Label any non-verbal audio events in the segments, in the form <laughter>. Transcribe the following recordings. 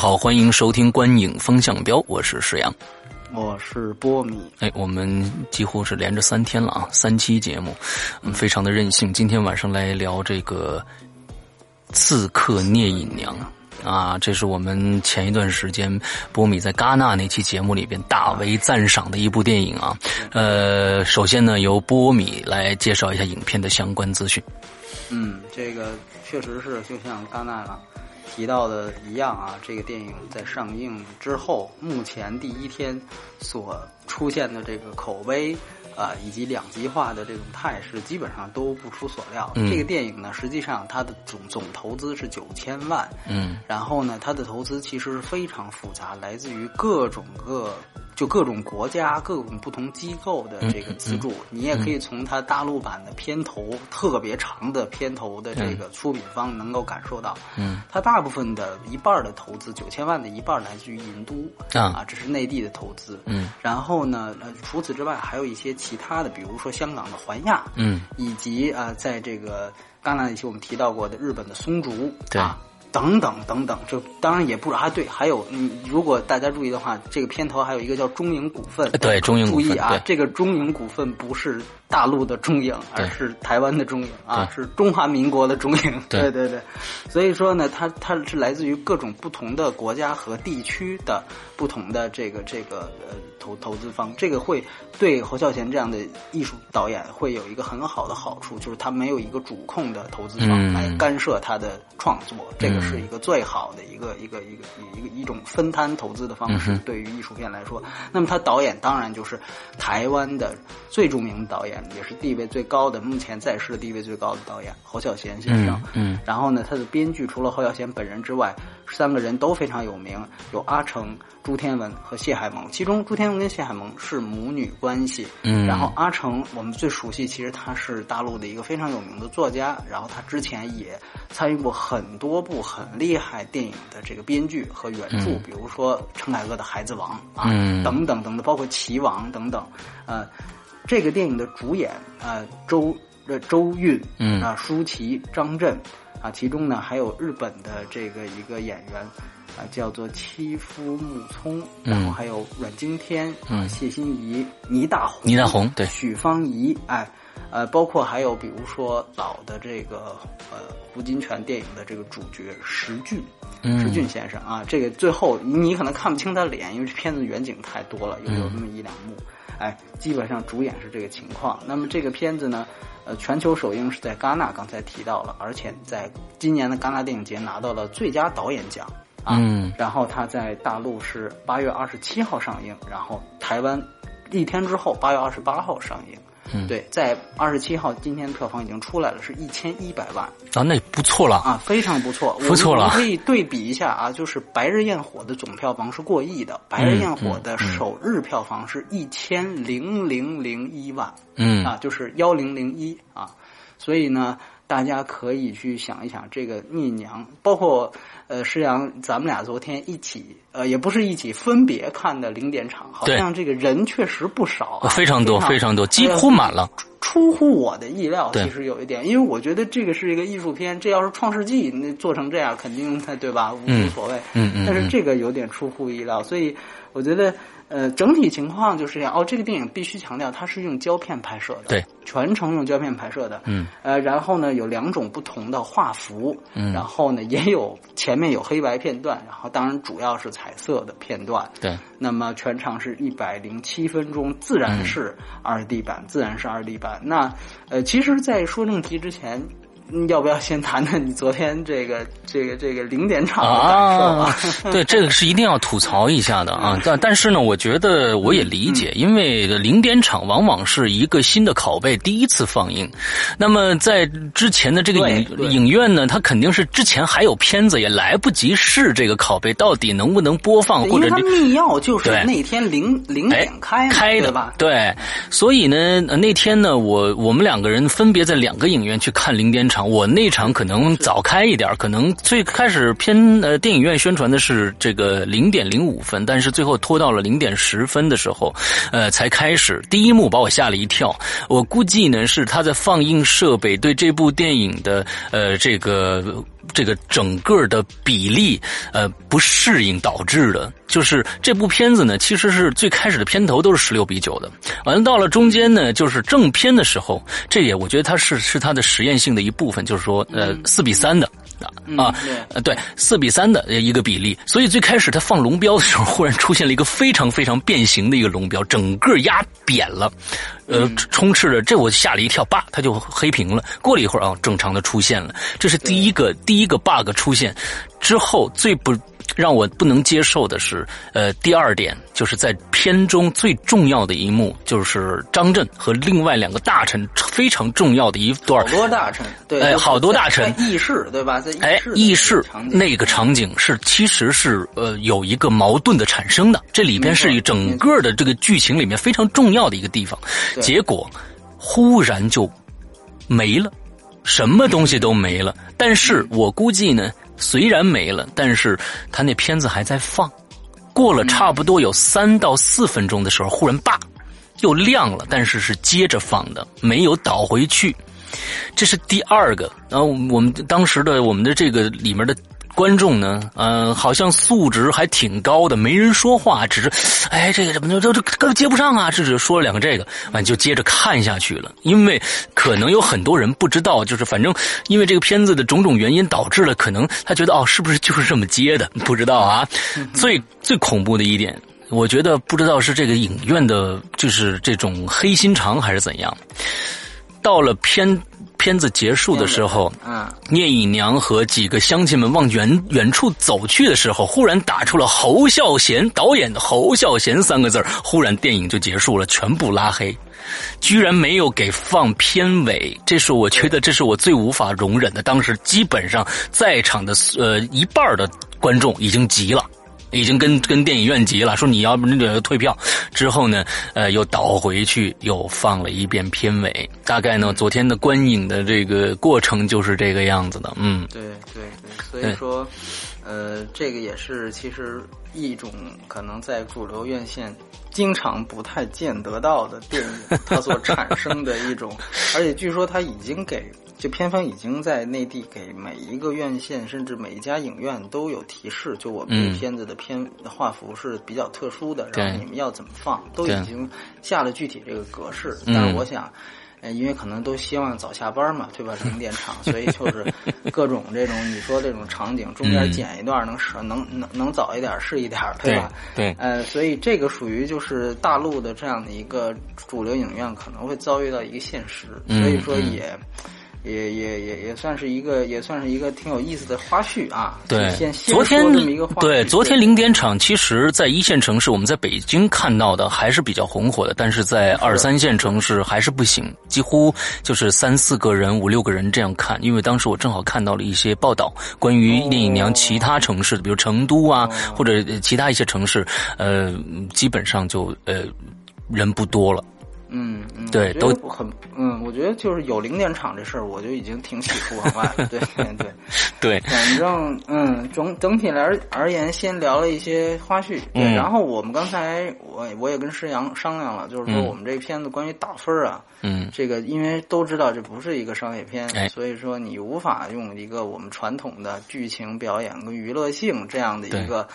好，欢迎收听《观影风向标》，我是石阳，我是波米。哎，我们几乎是连着三天了啊，三期节目，嗯，非常的任性。今天晚上来聊这个《刺客聂隐娘》啊，这是我们前一段时间波米在戛纳那期节目里边大为赞赏的一部电影啊。呃，首先呢，由波米来介绍一下影片的相关资讯。嗯，这个确实是就像戛纳啊。提到的一样啊，这个电影在上映之后，目前第一天所出现的这个口碑啊，以及两极化的这种态势，基本上都不出所料。这个电影呢，实际上它的总总投资是九千万，嗯，然后呢，它的投资其实是非常复杂，来自于各种各。就各种国家、各种不同机构的这个资助，你也可以从它大陆版的片头特别长的片头的这个出品方能够感受到，嗯，它大部分的一半的投资九千万的一半来自于银都啊，这是内地的投资，嗯，然后呢，呃，除此之外还有一些其他的，比如说香港的环亚，嗯，以及啊，在这个刚才一期我们提到过的日本的松竹，对。等等等等，就当然也不啊，对，还有你如果大家注意的话，这个片头还有一个叫中影股份，对，中影注意啊，这个中影股份不是大陆的中影，而是台湾的中影啊，是中华民国的中影，对。<laughs> 对对，所以说呢，它它是来自于各种不同的国家和地区的不同的这个这个呃投投资方，这个会对侯孝贤这样的艺术导演会有一个很好的好处，就是他没有一个主控的投资方来干涉他的创作，这个。是一个最好的一个一个一个一个一种分摊投资的方式，对于艺术片来说。那么他导演当然就是台湾的最著名的导演，也是地位最高的，目前在世地位最高的导演侯孝贤先生。嗯。然后呢，他的编剧除了侯孝贤本人之外，三个人都非常有名，有阿成、朱天文和谢海萌。其中朱天文跟谢海萌是母女关系。嗯。然后阿成，我们最熟悉，其实他是大陆的一个非常有名的作家，然后他之前也参与过很多部。很厉害电影的这个编剧和原著，比如说陈凯歌的《孩子王》啊，等等等等，包括《棋王》等等。呃，这个电影的主演啊，周呃周韵，嗯。啊，舒淇、张震啊，其中呢还有日本的这个一个演员啊，叫做妻夫木聪，然后还有阮经天、嗯，谢欣怡、倪大红、倪大红对，许芳宜，哎。呃，包括还有比如说老的这个呃胡金铨电影的这个主角石俊，石俊先生啊，这个最后你可能看不清他脸，因为这片子远景太多了，有有那么一两幕，哎，基本上主演是这个情况。那么这个片子呢，呃，全球首映是在戛纳，刚才提到了，而且在今年的戛纳电影节拿到了最佳导演奖啊。嗯。然后它在大陆是八月二十七号上映，然后台湾一天之后八月二十八号上映。嗯，对，在二十七号今天票房已经出来了，是一千一百万。啊，那不错了。啊，非常不错，不错了。可以对比一下啊，就是《白日焰火》的总票房是过亿的，《白日焰火》的首日票房是一千零零零一万，嗯。啊，就是幺零零一啊，所以呢，大家可以去想一想这个聂娘，包括。呃，施阳，咱们俩昨天一起，呃，也不是一起，分别看的零点场，好像这个人确实不少，非常多，非常多，几乎满了。出乎我的意料，其实有一点，因为我觉得这个是一个艺术片，这要是《创世纪》那做成这样，肯定 <laughs> 对吧？无所谓。嗯嗯。但是这个有点出乎意料，所以我觉得。呃，整体情况就是这样。哦，这个电影必须强调，它是用胶片拍摄的，对，全程用胶片拍摄的。嗯，呃，然后呢，有两种不同的画幅，嗯，然后呢，也有前面有黑白片段，然后当然主要是彩色的片段。对，那么全长是一百零七分钟，自然是二 D 版，自然是二 D 版。那呃，其实，在说正题之前。要不要先谈谈你昨天这个这个这个零点场的感受啊？对，这个是一定要吐槽一下的啊！但但是呢，我觉得我也理解，因为零点场往往是一个新的拷贝第一次放映，那么在之前的这个影影院呢，它肯定是之前还有片子，也来不及试这个拷贝到底能不能播放，或者它密钥就是那天零零点开开的吧？对，所以呢，那天呢，我我们两个人分别在两个影院去看零点场。我那场可能早开一点，可能最开始偏呃电影院宣传的是这个零点零五分，但是最后拖到了零点十分的时候，呃才开始。第一幕把我吓了一跳，我估计呢是他在放映设备对这部电影的呃这个。这个整个的比例，呃，不适应导致的，就是这部片子呢，其实是最开始的片头都是十六比九的，完了到了中间呢，就是正片的时候，这也我觉得它是是它的实验性的一部分，就是说，呃，四比三的。啊，呃，对，四比三的一个比例，所以最开始他放龙标的时候，忽然出现了一个非常非常变形的一个龙标，整个压扁了，呃，充斥着，这我吓了一跳，叭，他就黑屏了。过了一会儿啊，正常的出现了，这是第一个第一个 bug 出现之后最不。让我不能接受的是，呃，第二点就是在片中最重要的一幕，就是张震和另外两个大臣非常重要的一段。好多大臣，对，哎，好多大臣。议事对吧？在哎，议事那个场景是其实是呃有一个矛盾的产生的，这里边是一整个的这个剧情里面非常重要的一个地方，结果忽然就没了，什么东西都没了。但是我估计呢。虽然没了，但是他那片子还在放。过了差不多有三到四分钟的时候，忽然叭，又亮了，但是是接着放的，没有倒回去。这是第二个。然后我们当时的我们的这个里面的。观众呢，嗯，好像素质还挺高的，没人说话，只是，哎，这个怎么就这这接不上啊？这只说了两个这个，完就接着看下去了。因为可能有很多人不知道，就是反正因为这个片子的种种原因导致了，可能他觉得哦，是不是 <laughs> 就是这么接的？不知道啊。最最恐怖的一点，我觉得不知道是这个影院的，就是这种黑心肠还是怎样。到了片。片子结束的时候，嗯，聂隐娘和几个乡亲们往远远处走去的时候，忽然打出了侯孝贤导演的“侯孝贤”三个字忽然电影就结束了，全部拉黑，居然没有给放片尾，这是我觉得这是我最无法容忍的。当时基本上在场的呃一半的观众已经急了。已经跟跟电影院急了，说你要不那个退票。之后呢，呃，又倒回去又放了一遍片尾。大概呢，昨天的观影的这个过程就是这个样子的。嗯，对对对，所以说，呃，这个也是其实一种可能在主流院线经常不太见得到的电影，它所产生的一种，<laughs> 而且据说它已经给。就片方已经在内地给每一个院线，甚至每一家影院都有提示，就我们这片子的片画幅是比较特殊的，然后你们要怎么放，都已经下了具体这个格式。但是我想，呃，因为可能都希望早下班嘛，对吧？零点场，所以就是各种这种你说这种场景中间剪一段能是能能能早一点是一点，对吧？对，呃，所以这个属于就是大陆的这样的一个主流影院可能会遭遇到一个现实，所以说也。也也也也算是一个，也算是一个挺有意思的花絮啊。对，昨天对，昨天零点场，其实，在一线城市，我们在北京看到的还是比较红火的，但是在二三线城市还是不行，几乎就是三四个人、五六个人这样看。因为当时我正好看到了一些报道，关于聂隐娘其他城市，比如成都啊，或者其他一些城市，呃，基本上就呃人不多了。嗯，嗯对，都很嗯，我觉得就是有零点场这事儿，我就已经挺喜出望外。了对对对，反正嗯，总整体来而言，先聊了一些花絮。对，然后我们刚才我我也跟施阳商量了，就是说我们这片子关于打分啊，嗯，这个因为都知道这不是一个商业片，所以说你无法用一个我们传统的剧情表演跟娱乐性这样的一个。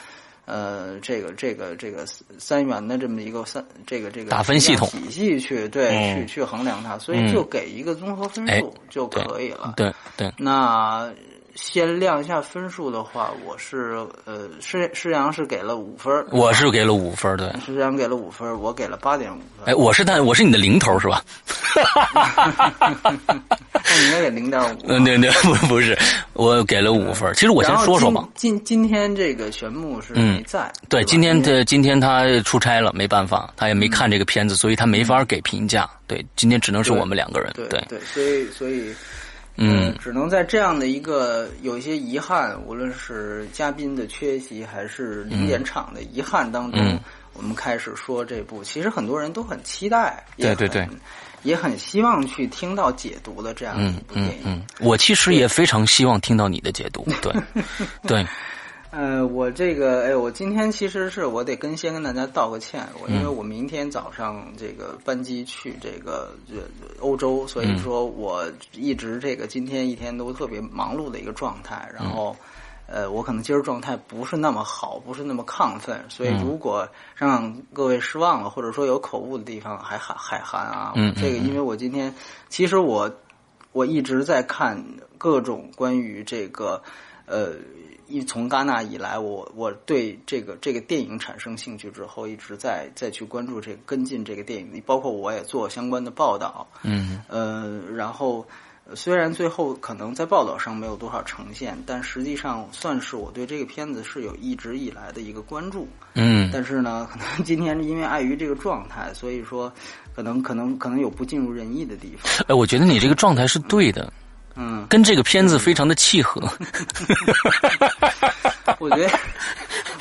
呃，这个这个这个三元的这么一个三这个这个打分系统体系去对去去衡量它，所以就给一个综合分数就可以了。对对。那先亮一下分数的话，我是呃施施阳是给了五分，我是给了五分，对。施阳给了五分，我给了八点五分。哎，我是他，我是你的零头是吧？<laughs> 那你应该给零点五。嗯，对对，<laughs> 不不是，我给了五分。其实我先说说吧。今今天这个玄牧是没在。对，今天的今天他出差了，没办法，他也没看这个片子，所以他没法给评价。对，今天只能是我们两个人。对对，所以所以。嗯，只能在这样的一个有一些遗憾，无论是嘉宾的缺席，还是零点场的遗憾当中，我们开始说这部。其实很多人都很期待，对对对，也很希望去听到解读的这样一部电影。我其实也非常希望听到你的解读，对 <laughs> 对。呃，我这个，哎，我今天其实是我得跟先跟大家道个歉，我因为我明天早上这个班机去这个欧洲，所以说我一直这个今天一天都特别忙碌的一个状态，然后，呃，我可能今儿状态不是那么好，不是那么亢奋，所以如果让各位失望了，或者说有口误的地方，还海海涵啊，这个因为我今天其实我我一直在看各种关于这个呃。一从戛纳以来，我我对这个这个电影产生兴趣之后，一直在再去关注这个跟进这个电影，包括我也做相关的报道。嗯，呃，然后虽然最后可能在报道上没有多少呈现，但实际上算是我对这个片子是有一直以来的一个关注。嗯，但是呢，可能今天因为碍于这个状态，所以说可能可能可能有不尽如人意的地方。哎，我觉得你这个状态是对的。嗯，跟这个片子非常的契合。<laughs> 我觉得，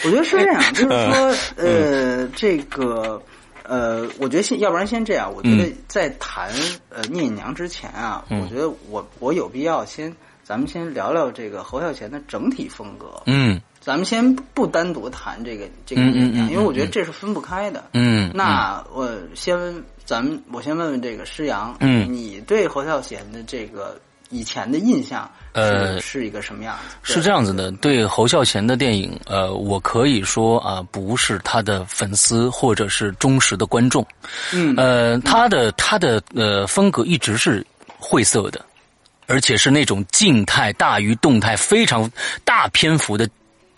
我觉得是这样，就是说，呃，这个，呃，我觉得先，要不然先这样。我觉得在谈呃聂隐娘之前啊，我觉得我我有必要先，咱们先聊聊这个侯孝贤的整体风格。嗯，咱们先不单独谈这个这个聂隐娘，因为我觉得这是分不开的。嗯，那我先问咱们，我先问问这个施阳，嗯，你对侯孝贤的这个。以前的印象呃是一个什么样子？是这样子的，对侯孝贤的电影，呃，我可以说啊，不是他的粉丝或者是忠实的观众。嗯，呃，他的他的呃风格一直是晦涩的，而且是那种静态大于动态，非常大篇幅的。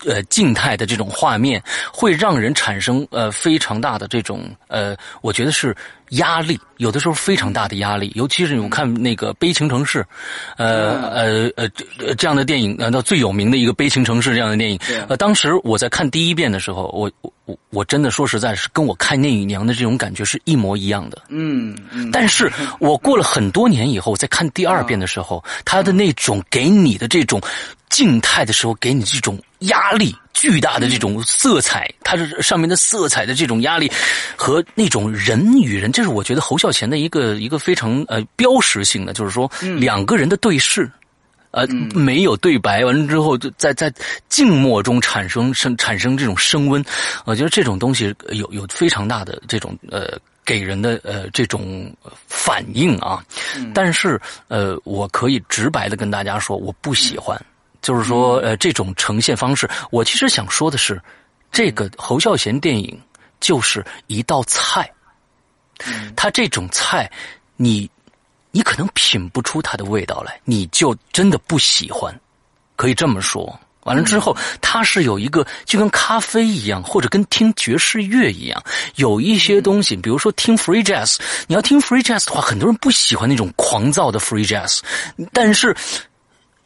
呃，静态的这种画面会让人产生呃非常大的这种呃，我觉得是压力，有的时候非常大的压力。尤其是我看那个《悲情城市》，呃呃呃这样的电影，难道最有名的一个《悲情城市》这样的电影？呃，当时我在看第一遍的时候，我我我真的说实在是跟我看《聂隐娘》的这种感觉是一模一样的。嗯，但是我过了很多年以后再看第二遍的时候，他的那种给你的这种。静态的时候给你这种压力巨大的这种色彩，它是上面的色彩的这种压力，和那种人与人，这是我觉得侯孝贤的一个一个非常呃标识性的，就是说两个人的对视，呃没有对白，完了之后就在在静默中产生生产生这种升温，我觉得这种东西有有非常大的这种呃给人的呃这种反应啊，但是呃我可以直白的跟大家说，我不喜欢。就是说，呃，这种呈现方式，我其实想说的是，这个侯孝贤电影就是一道菜，他这种菜，你你可能品不出它的味道来，你就真的不喜欢，可以这么说。完了之后，它是有一个就跟咖啡一样，或者跟听爵士乐一样，有一些东西，比如说听 free jazz，你要听 free jazz 的话，很多人不喜欢那种狂躁的 free jazz，但是。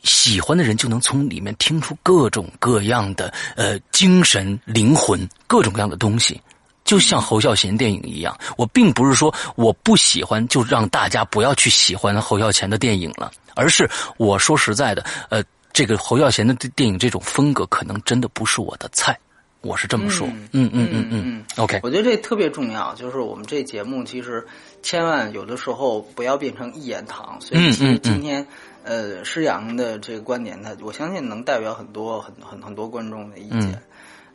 喜欢的人就能从里面听出各种各样的呃精神灵魂，各种各样的东西，就像侯孝贤电影一样。我并不是说我不喜欢，就让大家不要去喜欢侯孝贤的电影了，而是我说实在的，呃，这个侯孝贤的电影这种风格可能真的不是我的菜，我是这么说。嗯嗯嗯嗯。OK，我觉得这特别重要，就是我们这节目其实千万有的时候不要变成一言堂，所以其实今天。呃，施阳的这个观点，他我相信能代表很多很很很多观众的意见。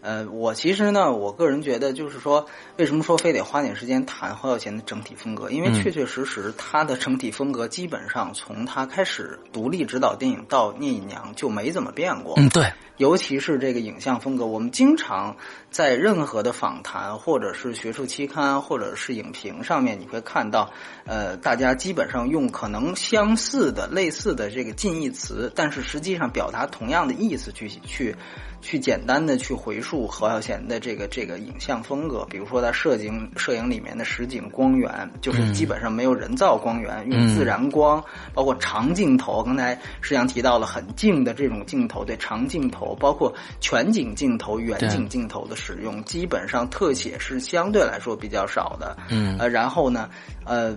呃，我其实呢，我个人觉得，就是说，为什么说非得花点时间谈侯孝贤的整体风格？因为确确实实，他的整体风格基本上从他开始独立指导电影到《聂隐娘》就没怎么变过。嗯，对。尤其是这个影像风格，我们经常在任何的访谈，或者是学术期刊，或者是影评上面，你会看到，呃，大家基本上用可能相似的、类似的这个近义词，但是实际上表达同样的意思去去。去简单的去回溯侯孝贤的这个这个影像风格，比如说他摄影摄影里面的实景光源，就是基本上没有人造光源，用自然光，包括长镜头。刚才实际上提到了很近的这种镜头，对长镜头，包括全景镜头、远景镜头的使用，基本上特写是相对来说比较少的。嗯，呃，然后呢，呃。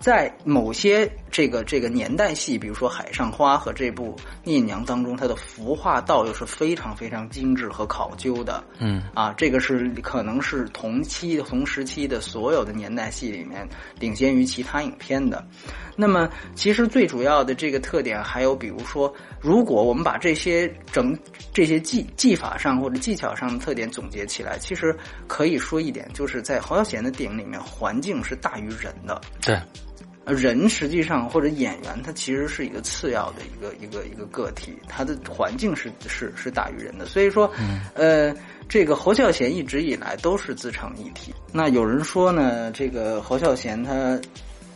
在某些这个这个年代戏，比如说《海上花》和这部《聂娘》当中，它的服化道又是非常非常精致和考究的。嗯，啊，这个是可能是同期同时期的所有的年代戏里面领先于其他影片的。那么，其实最主要的这个特点还有，比如说，如果我们把这些整这些技技法上或者技巧上的特点总结起来，其实可以说一点，就是在侯孝贤的电影里面，环境是大于人的。对。人实际上或者演员，他其实是一个次要的一个一个一个个体，他的环境是是是大于人的。所以说，嗯呃，这个侯孝贤一直以来都是自成一体。那有人说呢，这个侯孝贤他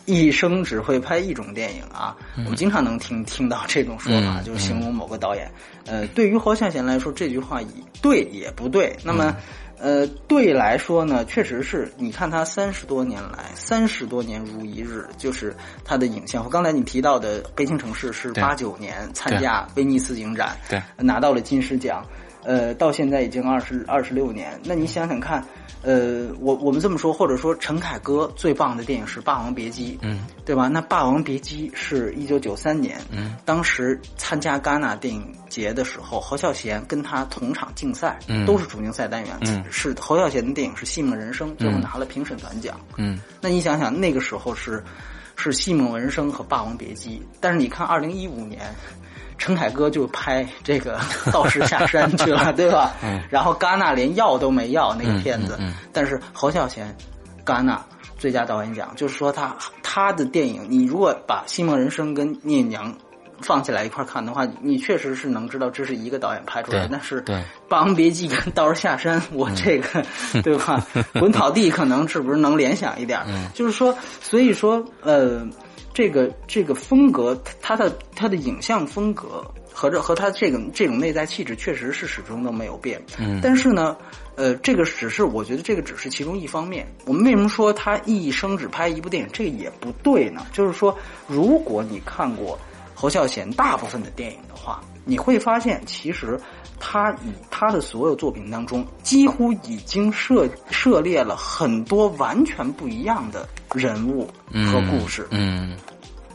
一生只会拍一种电影啊，我们经常能听听到这种说法，就是形容某个导演。呃，对于侯孝贤来说，这句话也对也不对。那么。呃，对来说呢，确实是你看他三十多年来，三十多年如一日，就是他的影像。和刚才你提到的《悲情城市》是八九年参加威尼斯影展，对，拿到了金狮奖。呃，到现在已经二十二十六年，那你想想看，呃，我我们这么说，或者说陈凯歌最棒的电影是《霸王别姬》，嗯，对吧？那《霸王别姬》是一九九三年，嗯，当时参加戛纳电影节的时候，侯孝贤跟他同场竞赛，嗯，都是主竞赛单元，嗯，是侯孝贤的电影是《戏梦人生》，最后拿了评审团奖，嗯，那你想想那个时候是是《戏梦人生》和《霸王别姬》，但是你看二零一五年。陈凯歌就拍这个 <laughs> 道士下山去了，<laughs> 对吧？嗯。然后戛纳连要都没要那个片子，嗯。但是侯孝贤，戛纳最佳导演奖，就是说他他的电影，你如果把《西梦人生》跟《聂娘》放起来一块看的话，你确实是能知道这是一个导演拍出来的。但是《霸王别姬》跟《道士下山》，我这个对吧？<laughs> 滚草地可能是不是能联想一点？嗯。就是说，所以说，呃。这个这个风格，他的他的影像风格和这和他这个这种内在气质，确实是始终都没有变。嗯，但是呢，呃，这个只是我觉得这个只是其中一方面。我们为什么说他一生只拍一部电影？这个也不对呢。就是说，如果你看过侯孝贤大部分的电影的话，你会发现，其实他以他的所有作品当中，几乎已经涉涉猎了很多完全不一样的。人物和故事，嗯，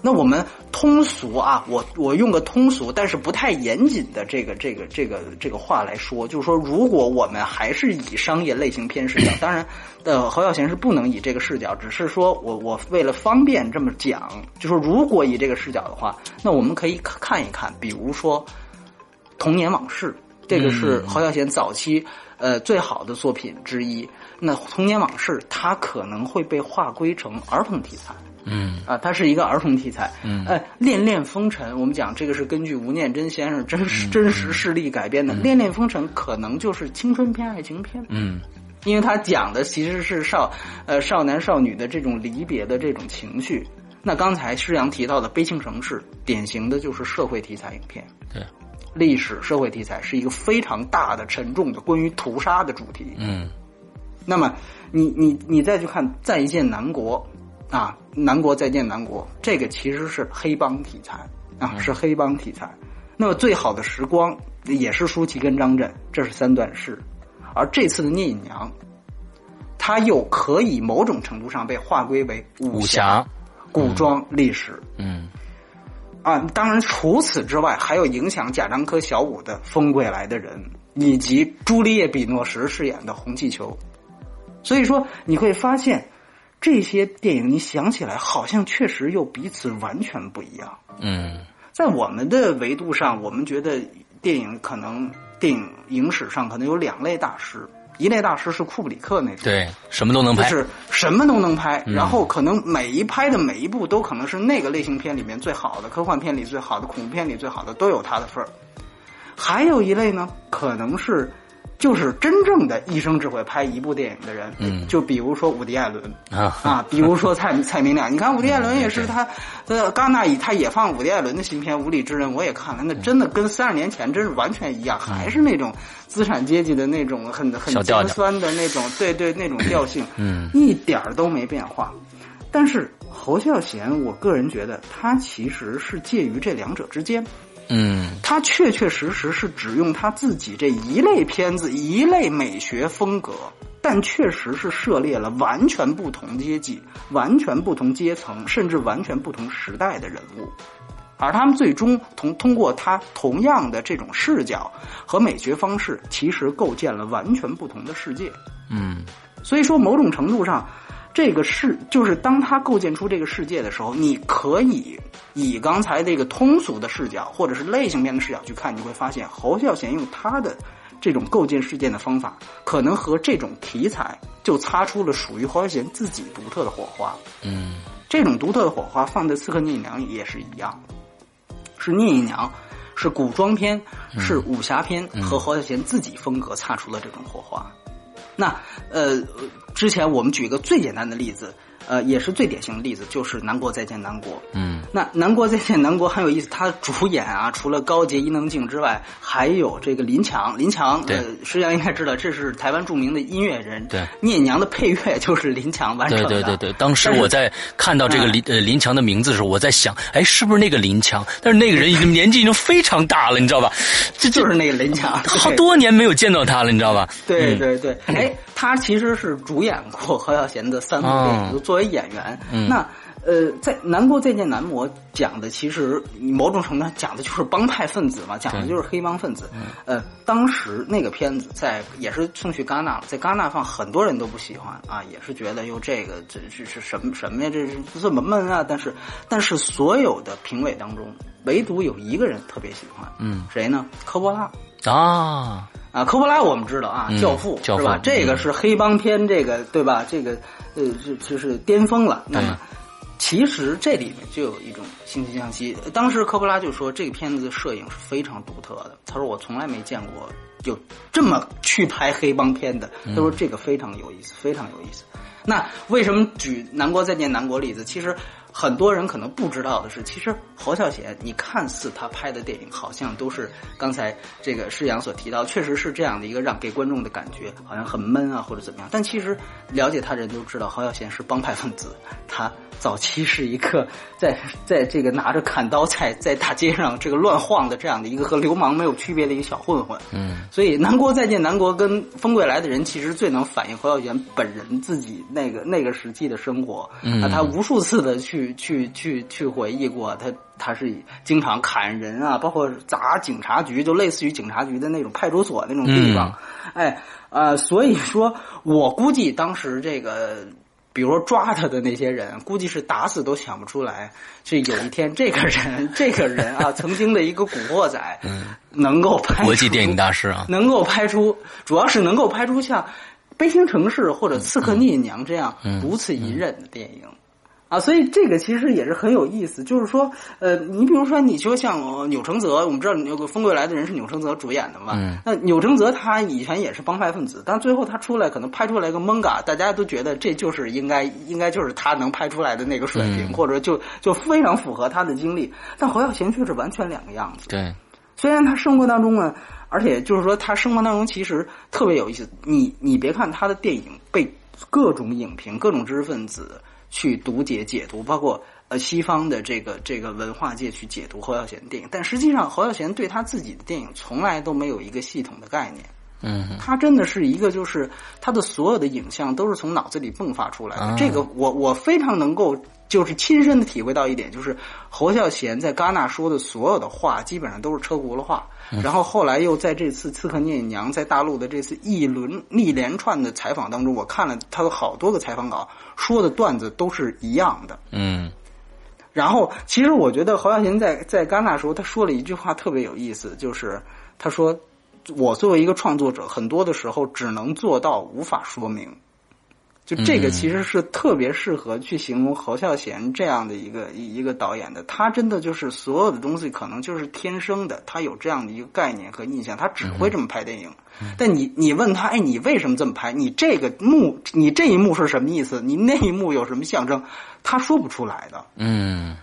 那我们通俗啊，我我用个通俗但是不太严谨的这个这个这个这个话来说，就是说，如果我们还是以商业类型片视角，<coughs> 当然，呃，侯孝贤是不能以这个视角，只是说我我为了方便这么讲，就说如果以这个视角的话，那我们可以看一看，比如说《童年往事》，这个是侯孝贤早期呃最好的作品之一。那童年往事，它可能会被划归成儿童题材，嗯。啊，它是一个儿童题材，嗯，哎，恋恋风尘，我们讲这个是根据吴念真先生真实真实事例改编的，恋恋风尘可能就是青春片、爱情片，嗯，因为它讲的其实是少呃少男少女的这种离别的这种情绪。那刚才施阳提到的《悲情城市》，典型的就是社会题材影片，对，历史社会题材是一个非常大的、沉重的关于屠杀的主题，嗯。那么，你你你再去看《再见南国》，啊，《南国再见南国》，这个其实是黑帮题材啊，是黑帮题材。那么，《最好的时光》也是舒淇跟张震，这是三段式。而这次的《聂隐娘》，它又可以某种程度上被划归为武侠、古装历史。嗯，啊，当然除此之外，还有影响贾樟柯、小五的《风归来的人》，以及朱丽叶·比诺什饰演的《红气球》。所以说，你会发现，这些电影你想起来，好像确实又彼此完全不一样。嗯，在我们的维度上，我们觉得电影可能电影影史上可能有两类大师，一类大师是库布里克那种，对，什么都能拍，是什么都能拍，然后可能每一拍的每一部都可能是那个类型片里面最好的，科幻片里最好的，恐怖片里最好的，都有他的份儿。还有一类呢，可能是。就是真正的一生只会拍一部电影的人，嗯，就比如说伍迪·艾伦啊啊，比如说蔡 <laughs> 蔡明亮，你看伍迪·艾伦也是他，呃，戛纳以他也放伍迪·艾伦的新片《无理之人》，我也看了，那真的跟三十年前真是完全一样，还是那种资产阶级的那种很很尖酸的那种，对对那种调性，嗯，<clears throat> 一点儿都没变化。但是侯孝贤，我个人觉得他其实是介于这两者之间。嗯，他确确实实是只用他自己这一类片子、一类美学风格，但确实是涉猎了完全不同阶级、完全不同阶层，甚至完全不同时代的人物，而他们最终同通过他同样的这种视角和美学方式，其实构建了完全不同的世界。嗯，所以说某种程度上。这个世就是当他构建出这个世界的时候，你可以以刚才这个通俗的视角或者是类型片的视角去看，你会发现侯孝贤用他的这种构建事件的方法，可能和这种题材就擦出了属于侯孝贤自己独特的火花。嗯，这种独特的火花放在《刺客聂隐娘》也是一样，是聂隐娘，是古装片，是武侠片，和侯孝贤自己风格擦出了这种火花。那呃，之前我们举一个最简单的例子。呃，也是最典型的例子，就是《南国再见南国》。嗯，那《南国再见南国》很有意思，他主演啊，除了高洁、伊能静之外，还有这个林强。林强，呃，实际上应该知道，这是台湾著名的音乐人。对，聂娘的配乐就是林强完成的。对对对对，当时我在看到这个林呃林强的名字的时候，我在想，哎，是不是那个林强？但是那个人已经年纪已经非常大了，你知道吧？这就是那个林强，好多年没有见到他了，你知道吧？对对对，<laughs> 哎，他其实是主演过何小贤的三部电影，作为演员。那呃，在《南国再见南国》讲的其实某种程度上讲的就是帮派分子嘛，讲的就是黑帮分子。呃，当时那个片子在也是送去戛纳了，在戛纳放很多人都不喜欢啊，也是觉得哟这个这这是什么什么呀？这是这么闷啊！但是但是所有的评委当中，唯独有一个人特别喜欢，嗯，谁呢？科波拉啊啊！科波拉我们知道啊，教父是吧？这个是黑帮片，这个对吧？这个呃，这就是巅峰了。那么。其实这里面就有一种惺惺相惜。当时科波拉就说，这个片子的摄影是非常独特的。他说我从来没见过有这么去拍黑帮片的。他说这个非常有意思，非常有意思。那为什么举《南国再见南国》例子？其实。很多人可能不知道的是，其实侯孝贤，你看似他拍的电影好像都是刚才这个施阳所提到，确实是这样的一个让给观众的感觉，好像很闷啊或者怎么样。但其实了解他人都知道，侯孝贤是帮派分子，他早期是一个 <laughs> 在在这个拿着砍刀在在大街上这个乱晃的这样的一个和流氓没有区别的一个小混混。嗯，所以《南国再见南国》跟《风归来的人》其实最能反映侯孝贤本人自己那个那个时期的生活。嗯，他无数次的去。去去去回忆过，他他是经常砍人啊，包括砸警察局，就类似于警察局的那种派出所那种地方。哎，呃，所以说我估计当时这个，比如说抓他的那些人，估计是打死都想不出来，这有一天这个人这个人啊，曾经的一个古惑仔，能够拍国际电影大师啊，能够拍出，主要是能够拍出像《悲情城市》或者《刺客聂隐娘》这样如此隐忍的电影。啊，所以这个其实也是很有意思，就是说，呃，你比如说，你说像钮承泽，我们知道有个《风归来的人》是钮承泽主演的嘛？嗯。那钮承泽他以前也是帮派分子，但最后他出来可能拍出来个蒙嘎，大家都觉得这就是应该应该就是他能拍出来的那个水平，或者就就非常符合他的经历。但侯耀贤却是完全两个样子。对。虽然他生活当中呢，而且就是说他生活当中其实特别有意思。你你别看他的电影被各种影评、各种知识分子。去读解解读，包括呃西方的这个这个文化界去解读侯孝贤的电影，但实际上侯孝贤对他自己的电影从来都没有一个系统的概念。嗯，他真的是一个，就是他的所有的影像都是从脑子里迸发出来的。这个我我非常能够就是亲身的体会到一点，就是侯孝贤在戛纳说的所有的话，基本上都是车轱辘话。然后后来又在这次《刺客聂隐娘》在大陆的这次一轮一连串的采访当中，我看了他的好多个采访稿，说的段子都是一样的。嗯，然后其实我觉得侯孝贤在在戛纳时候他说了一句话特别有意思，就是他说。我作为一个创作者，很多的时候只能做到无法说明，就这个其实是特别适合去形容侯孝贤这样的一个一个导演的。他真的就是所有的东西可能就是天生的，他有这样的一个概念和印象，他只会这么拍电影。但你你问他，哎，你为什么这么拍？你这个幕，你这一幕是什么意思？你那一幕有什么象征？他说不出来的。嗯。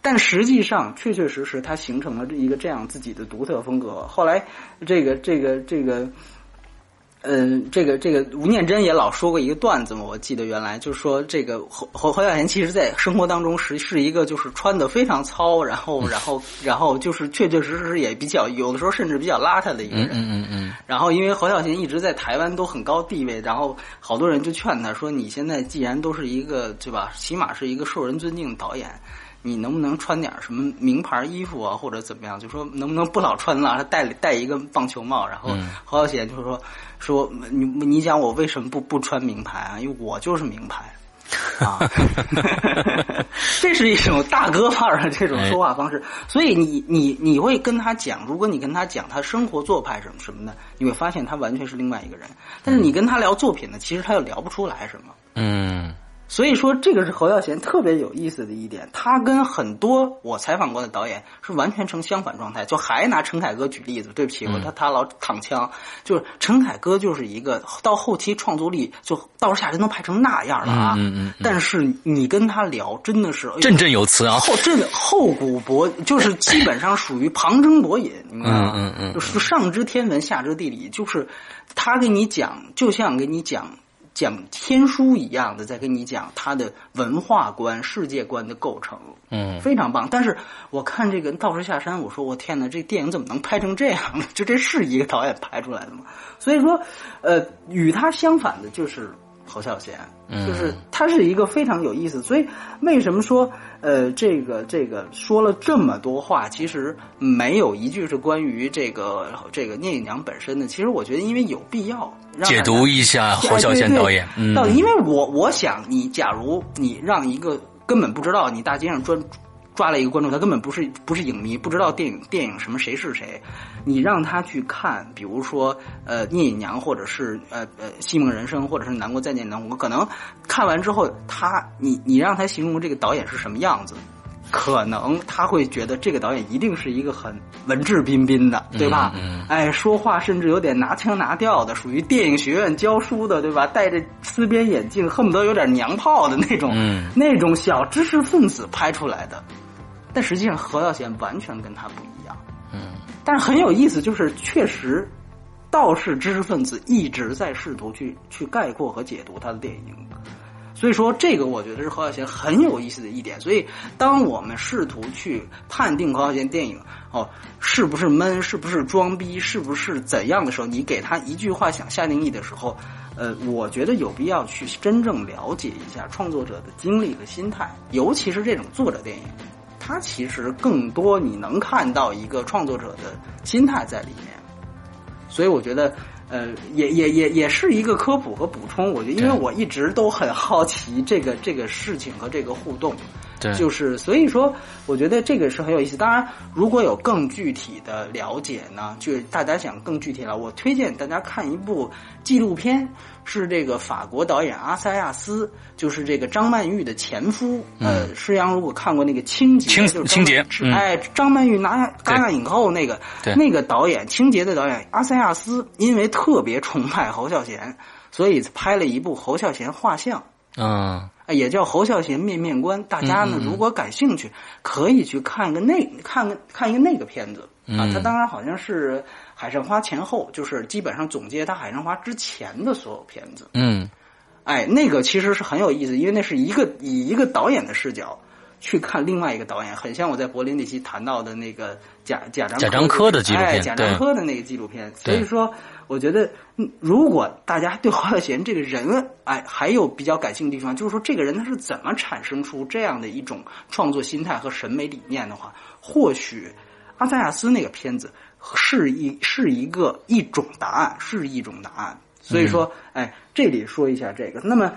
但实际上，确确实实，他形成了一个这样自己的独特风格。后来，这个这个这个。嗯，这个这个吴念真也老说过一个段子嘛，我记得原来就是说这个侯侯侯孝贤其实在生活当中是是一个就是穿的非常糙，然后然后然后就是确确实实也比较有的时候甚至比较邋遢的一个人。嗯嗯嗯。然后因为侯孝贤一直在台湾都很高地位，然后好多人就劝他说：“你现在既然都是一个对吧，起码是一个受人尊敬的导演。”你能不能穿点什么名牌衣服啊，或者怎么样？就说能不能不老穿了？他戴戴一个棒球帽，然后侯孝贤就是说说你你讲我为什么不不穿名牌啊？因为我就是名牌 <laughs> 啊，<laughs> 这是一种大哥范儿的这种说话方式。所以你你你会跟他讲，如果你跟他讲他生活做派什么什么的，你会发现他完全是另外一个人。但是你跟他聊作品呢，其实他又聊不出来什么。嗯。所以说，这个是侯耀贤特别有意思的一点。他跟很多我采访过的导演是完全成相反状态。就还拿陈凯歌举例子，对不起，我他他老躺枪。就是陈凯歌就是一个到后期创作力就到下人能拍成那样了啊。嗯嗯。但是你跟他聊，真的是振振有词啊，后振厚古博，就是基本上属于旁征博引。嗯嗯嗯。就是上知天文，下知地理，就是他给你讲，就像给你讲。讲天书一样的，在跟你讲他的文化观、世界观的构成，嗯，非常棒。但是我看这个《道士下山》，我说我天哪，这电影怎么能拍成这样呢？<laughs> 就这是一个导演拍出来的吗？所以说，呃，与他相反的就是。侯孝贤，就是他是一个非常有意思，所以为什么说呃这个这个说了这么多话，其实没有一句是关于这个这个聂隐娘本身的。其实我觉得，因为有必要解读一下侯孝贤导演，到底因为我我想你，假如你让一个根本不知道你大街上专。抓了一个观众，他根本不是不是影迷，不知道电影电影什么谁是谁。你让他去看，比如说呃《聂隐娘》，或者是呃呃《戏梦人生》，或者是《南国再见南国》，可能看完之后，他你你让他形容这个导演是什么样子，可能他会觉得这个导演一定是一个很文质彬彬的，对吧？嗯哎，说话甚至有点拿腔拿调的，属于电影学院教书的，对吧？戴着丝边眼镜，恨不得有点娘炮的那种，那种小知识分子拍出来的。但实际上，何孝贤完全跟他不一样。嗯，但是很有意思，就是确实，道士知识分子一直在试图去去概括和解读他的电影。所以说，这个我觉得是何小贤很有意思的一点。所以，当我们试图去判定何小贤电影哦是不是闷，是不是装逼，是不是怎样的时候，你给他一句话想下定义的时候，呃，我觉得有必要去真正了解一下创作者的经历和心态，尤其是这种作者电影。他其实更多你能看到一个创作者的心态在里面，所以我觉得，呃，也也也也是一个科普和补充。我觉得，因为我一直都很好奇这个这个事情和这个互动。对，就是所以说，我觉得这个是很有意思。当然，如果有更具体的了解呢，就大家想更具体了，我推荐大家看一部纪录片，是这个法国导演阿塞亚斯，就是这个张曼玉的前夫。呃，施洋如果看过那个《清洁》，就是清洁，哎，张曼玉拿戛纳影后那个那个导演，《清洁》的导演阿塞亚斯，因为特别崇拜侯孝贤，所以拍了一部侯孝贤画像。嗯。也叫侯孝贤面面观，大家呢如果感兴趣，可以去看个那看个看一个那个片子啊。他当然好像是《海上花》前后，就是基本上总结他《海上花》之前的所有片子。嗯，哎，那个其实是很有意思，因为那是一个以一个导演的视角去看另外一个导演，很像我在柏林那期谈到的那个贾贾贾樟柯的纪录片，贾樟柯的那个纪录片。所以说。我觉得，如果大家对侯孝贤这个人，哎，还有比较感兴趣的地方，就是说这个人他是怎么产生出这样的一种创作心态和审美理念的话，或许阿塞亚斯那个片子是一是一个一种答案，是一种答案。所以说，哎，这里说一下这个。那么。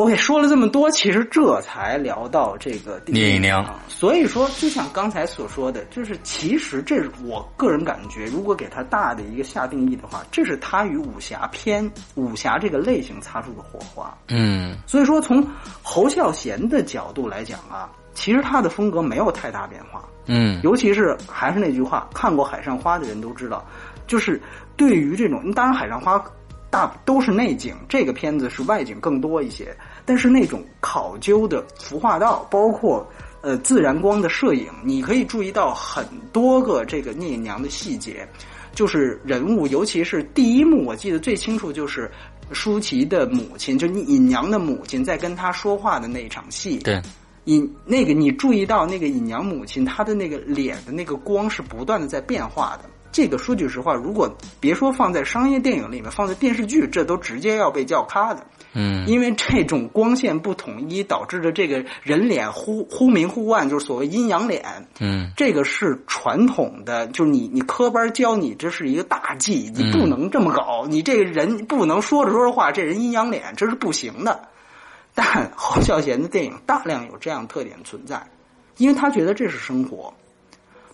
OK，说了这么多，其实这才聊到这个聂隐娘。所以说，就像刚才所说的，就是其实这是我个人感觉，如果给他大的一个下定义的话，这是他与武侠片、武侠这个类型擦出的火花。嗯，所以说从侯孝贤的角度来讲啊，其实他的风格没有太大变化。嗯，尤其是还是那句话，看过《海上花》的人都知道，就是对于这种，当然《海上花》大都是内景，这个片子是外景更多一些。但是那种考究的服化道，包括呃自然光的摄影，你可以注意到很多个这个聂隐娘的细节，就是人物，尤其是第一幕，我记得最清楚就是舒淇的母亲，就隐娘的母亲在跟她说话的那一场戏。对，隐那个你注意到那个隐娘母亲她的那个脸的那个光是不断的在变化的。这个说句实话，如果别说放在商业电影里面，放在电视剧，这都直接要被叫咖的。嗯，因为这种光线不统一，导致的这个人脸忽忽明忽暗，就是所谓阴阳脸。嗯，这个是传统的，就是你你科班教你这是一个大忌，你不能这么搞，你这个人不能说着说着话，这人阴阳脸，这是不行的。但侯孝贤的电影大量有这样特点存在，因为他觉得这是生活，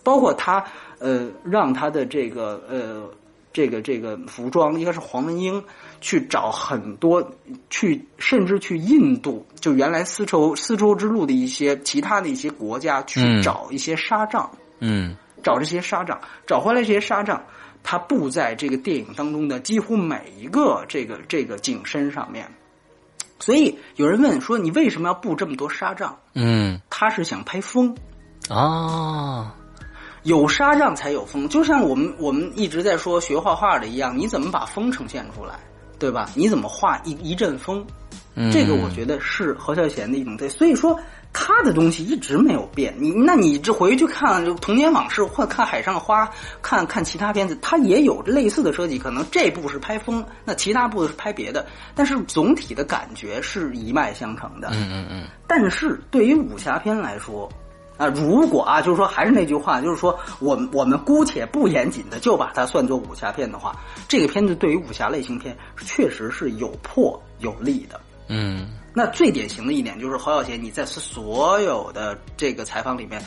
包括他。呃，让他的这个呃，这个这个服装应该是黄文英去找很多，去甚至去印度，就原来丝绸丝绸之路的一些其他的一些国家去找一些纱帐，嗯，找这些纱帐，找回来这些纱帐，它布在这个电影当中的几乎每一个这个这个景深上面。所以有人问说，你为什么要布这么多纱帐？嗯，他是想拍风。啊。有纱帐才有风，就像我们我们一直在说学画画的一样，你怎么把风呈现出来，对吧？你怎么画一一阵风？这个我觉得是何孝贤的一种对，所以说他的东西一直没有变。你那你这回去看《童年往事》或看《海上花》，看看其他片子，他也有类似的设计。可能这部是拍风，那其他部是拍别的，但是总体的感觉是一脉相承的。嗯嗯嗯。但是对于武侠片来说。啊，如果啊，就是说，还是那句话，就是说，我们我们姑且不严谨的就把它算作武侠片的话，这个片子对于武侠类型片确实是有破有立的。嗯，那最典型的一点就是侯小贤，你在所有的这个采访里面，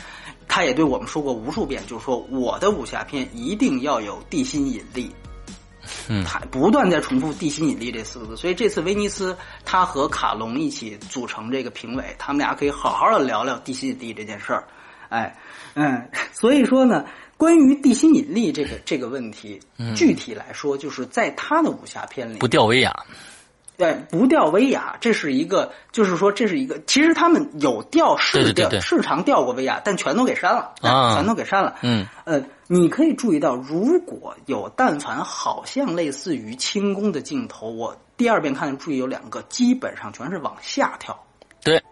他也对我们说过无数遍，就是说我的武侠片一定要有地心引力。嗯，他不断在重复“地心引力”这四个字，所以这次威尼斯他和卡隆一起组成这个评委，他们俩可以好好的聊聊地心引力这件事儿。哎，嗯，所以说呢，关于地心引力这个这个问题，具体来说，就是在他的武侠片里不吊威亚。对，不吊威亚，这是一个，就是说，这是一个。其实他们有吊是吊，市场吊过威亚，但全都给删了，啊全都给删了。嗯，呃，你可以注意到，如果有但凡好像类似于轻功的镜头，我第二遍看注意有两个，基本上全是往下跳。对，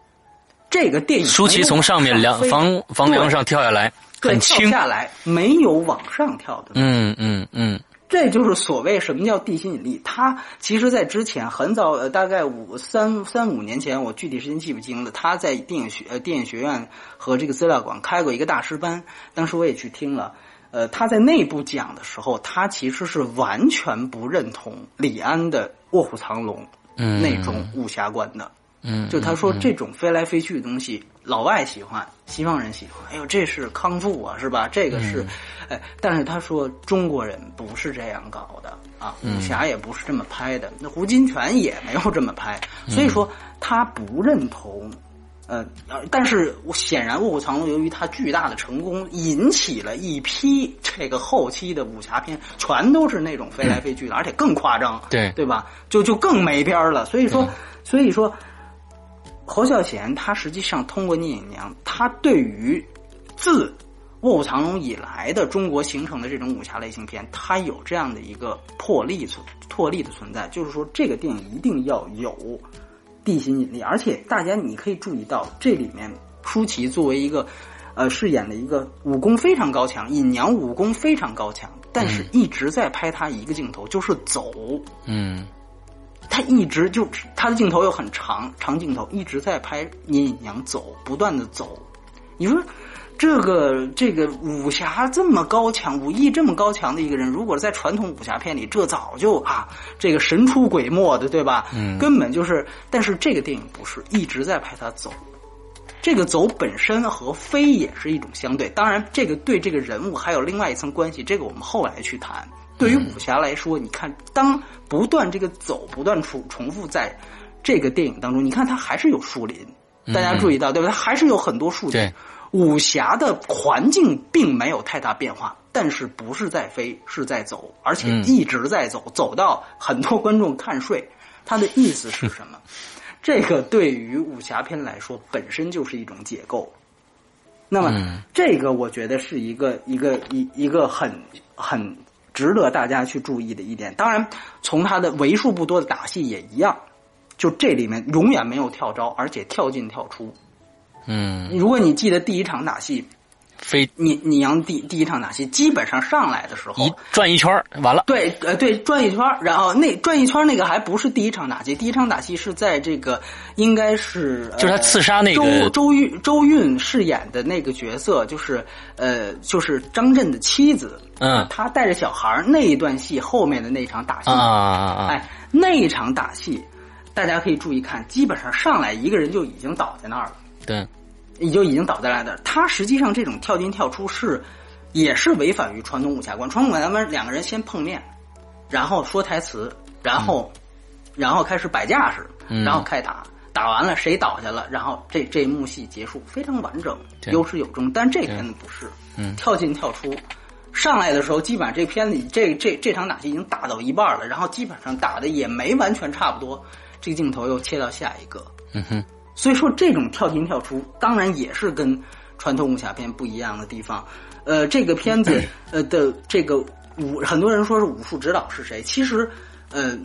这个电影舒淇从上面梁房房梁上跳下来，很轻下来，没有往上跳的。嗯嗯嗯。这就是所谓什么叫地心引力。他其实，在之前很早，呃，大概五三三五年前，我具体时间记不清了。他在电影学呃电影学院和这个资料馆开过一个大师班，当时我也去听了。呃，他在内部讲的时候，他其实是完全不认同李安的《卧虎藏龙》那种武侠观的。嗯，就他说这种飞来飞去的东西，老外喜欢，西方人喜欢。哎呦，这是康复啊，是吧？这个是，哎，但是他说中国人不是这样搞的啊，武侠也不是这么拍的。那胡金铨也没有这么拍，所以说他不认同。呃，但是显然《卧虎藏龙》由于它巨大的成功，引起了一批这个后期的武侠片，全都是那种飞来飞去的，而且更夸张，对对吧？就就更没边了。所以说，所以说。侯孝贤他实际上通过聂隐娘，他对于自《卧虎藏龙》以来的中国形成的这种武侠类型片，他有这样的一个魄力存魄力的存在，就是说这个电影一定要有地心引力，而且大家你可以注意到这里面舒淇作为一个呃饰演的一个武功非常高强，尹娘武功非常高强，但是一直在拍她一个镜头，就是走，嗯。她一直就她的镜头又很长，长镜头一直在拍聂隐娘走，不断的走。你说这个这个武侠这么高强，武艺这么高强的一个人，如果在传统武侠片里，这早就啊，这个神出鬼没的，对吧？嗯，根本就是。但是这个电影不是一直在拍他走，这个走本身和飞也是一种相对。当然，这个对这个人物还有另外一层关系，这个我们后来去谈。对于武侠来说，你看，当不断这个走不断重重复在这个电影当中，你看它还是有树林，大家注意到对吧？它还是有很多树林。武侠的环境并没有太大变化，但是不是在飞，是在走，而且一直在走，走到很多观众看睡。他的意思是什么？这个对于武侠片来说，本身就是一种解构。那么，这个我觉得是一个一个一一个很很值得大家去注意的一点。当然，从他的为数不多的打戏也一样，就这里面永远没有跳招，而且跳进跳出。嗯，如果你记得第一场打戏，飞你你杨第第一场打戏，基本上上来的时候一转一圈完了。对，呃，对，转一圈然后那转一圈那个还不是第一场打戏，第一场打戏是在这个应该是就是他刺杀那个周周韵周韵饰演的那个角色，就是呃，就是张震的妻子。嗯，他带着小孩那一段戏后面的那场打戏啊啊啊！哎，那一场打戏，大家可以注意看，基本上上来一个人就已经倒在那儿了。对。你就已经倒在那的。他实际上这种跳进跳出是，也是违反于传统武侠观。传统武侠观两个人先碰面，然后说台词，然后，然后开始摆架势，然后开打，打完了谁倒下了，然后这这一幕戏结束，非常完整，有始有终。但这片子不是，跳进跳出，上来的时候基本上这片子这这这场打戏已经打到一半了，然后基本上打的也没完全差不多，这个镜头又切到下一个。嗯哼。所以说，这种跳进跳出，当然也是跟传统武侠片不一样的地方。呃，这个片子呃的这个武，很多人说是武术指导是谁？其实，呃，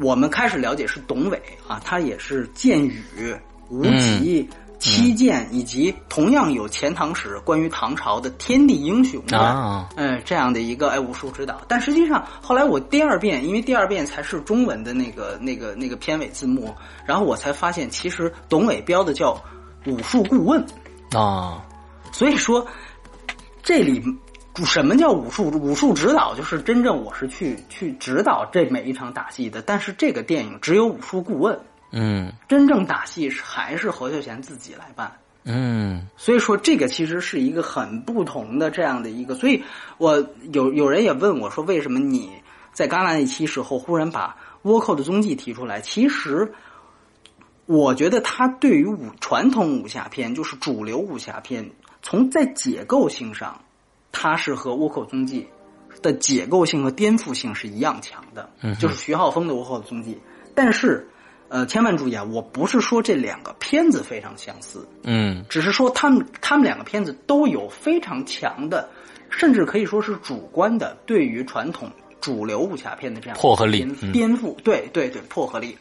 我们开始了解是董伟啊，他也是剑雨、无极。七剑以及同样有钱塘史关于唐朝的天地英雄啊，嗯，这样的一个哎武术指导，但实际上后来我第二遍，因为第二遍才是中文的那个那个那个片尾字幕，然后我才发现其实董伟标的叫武术顾问。啊，所以说这里什么叫武术武术指导，就是真正我是去去指导这每一场打戏的，但是这个电影只有武术顾问。嗯，真正打戏是还是何秀贤自己来办。嗯，所以说这个其实是一个很不同的这样的一个。所以我有有人也问我说，为什么你在戛纳那期时候忽然把倭寇的踪迹提出来？其实我觉得他对于武传统武侠片，就是主流武侠片，从在结构性上，它是和倭寇踪迹的结构性和颠覆性是一样强的。嗯，就是徐浩峰的倭寇的踪迹，但是。呃，千万注意啊！我不是说这两个片子非常相似，嗯，只是说他们他们两个片子都有非常强的，甚至可以说是主观的对于传统主流武侠片的这样破合力颠覆，对对对，破合力。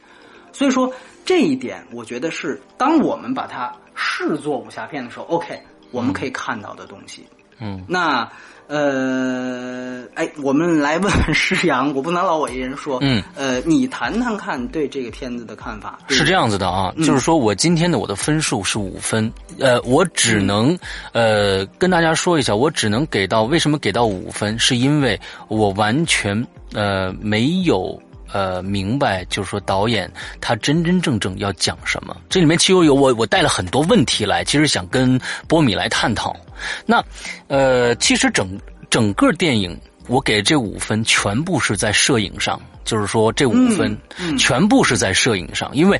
所以说这一点，我觉得是当我们把它视作武侠片的时候，OK，我们可以看到的东西。嗯，那。呃，哎，我们来问问施阳，我不能老我一人说。嗯，呃，你谈谈看对这个片子的看法。是这样子的啊，就是说我今天的我的分数是五分，呃，我只能呃跟大家说一下，我只能给到为什么给到五分，是因为我完全呃没有。呃，明白，就是说导演他真真正正要讲什么？这里面其实有我，我带了很多问题来，其实想跟波米来探讨。那呃，其实整整个电影，我给这五分全部是在摄影上，就是说这五分全部是在摄影上，因为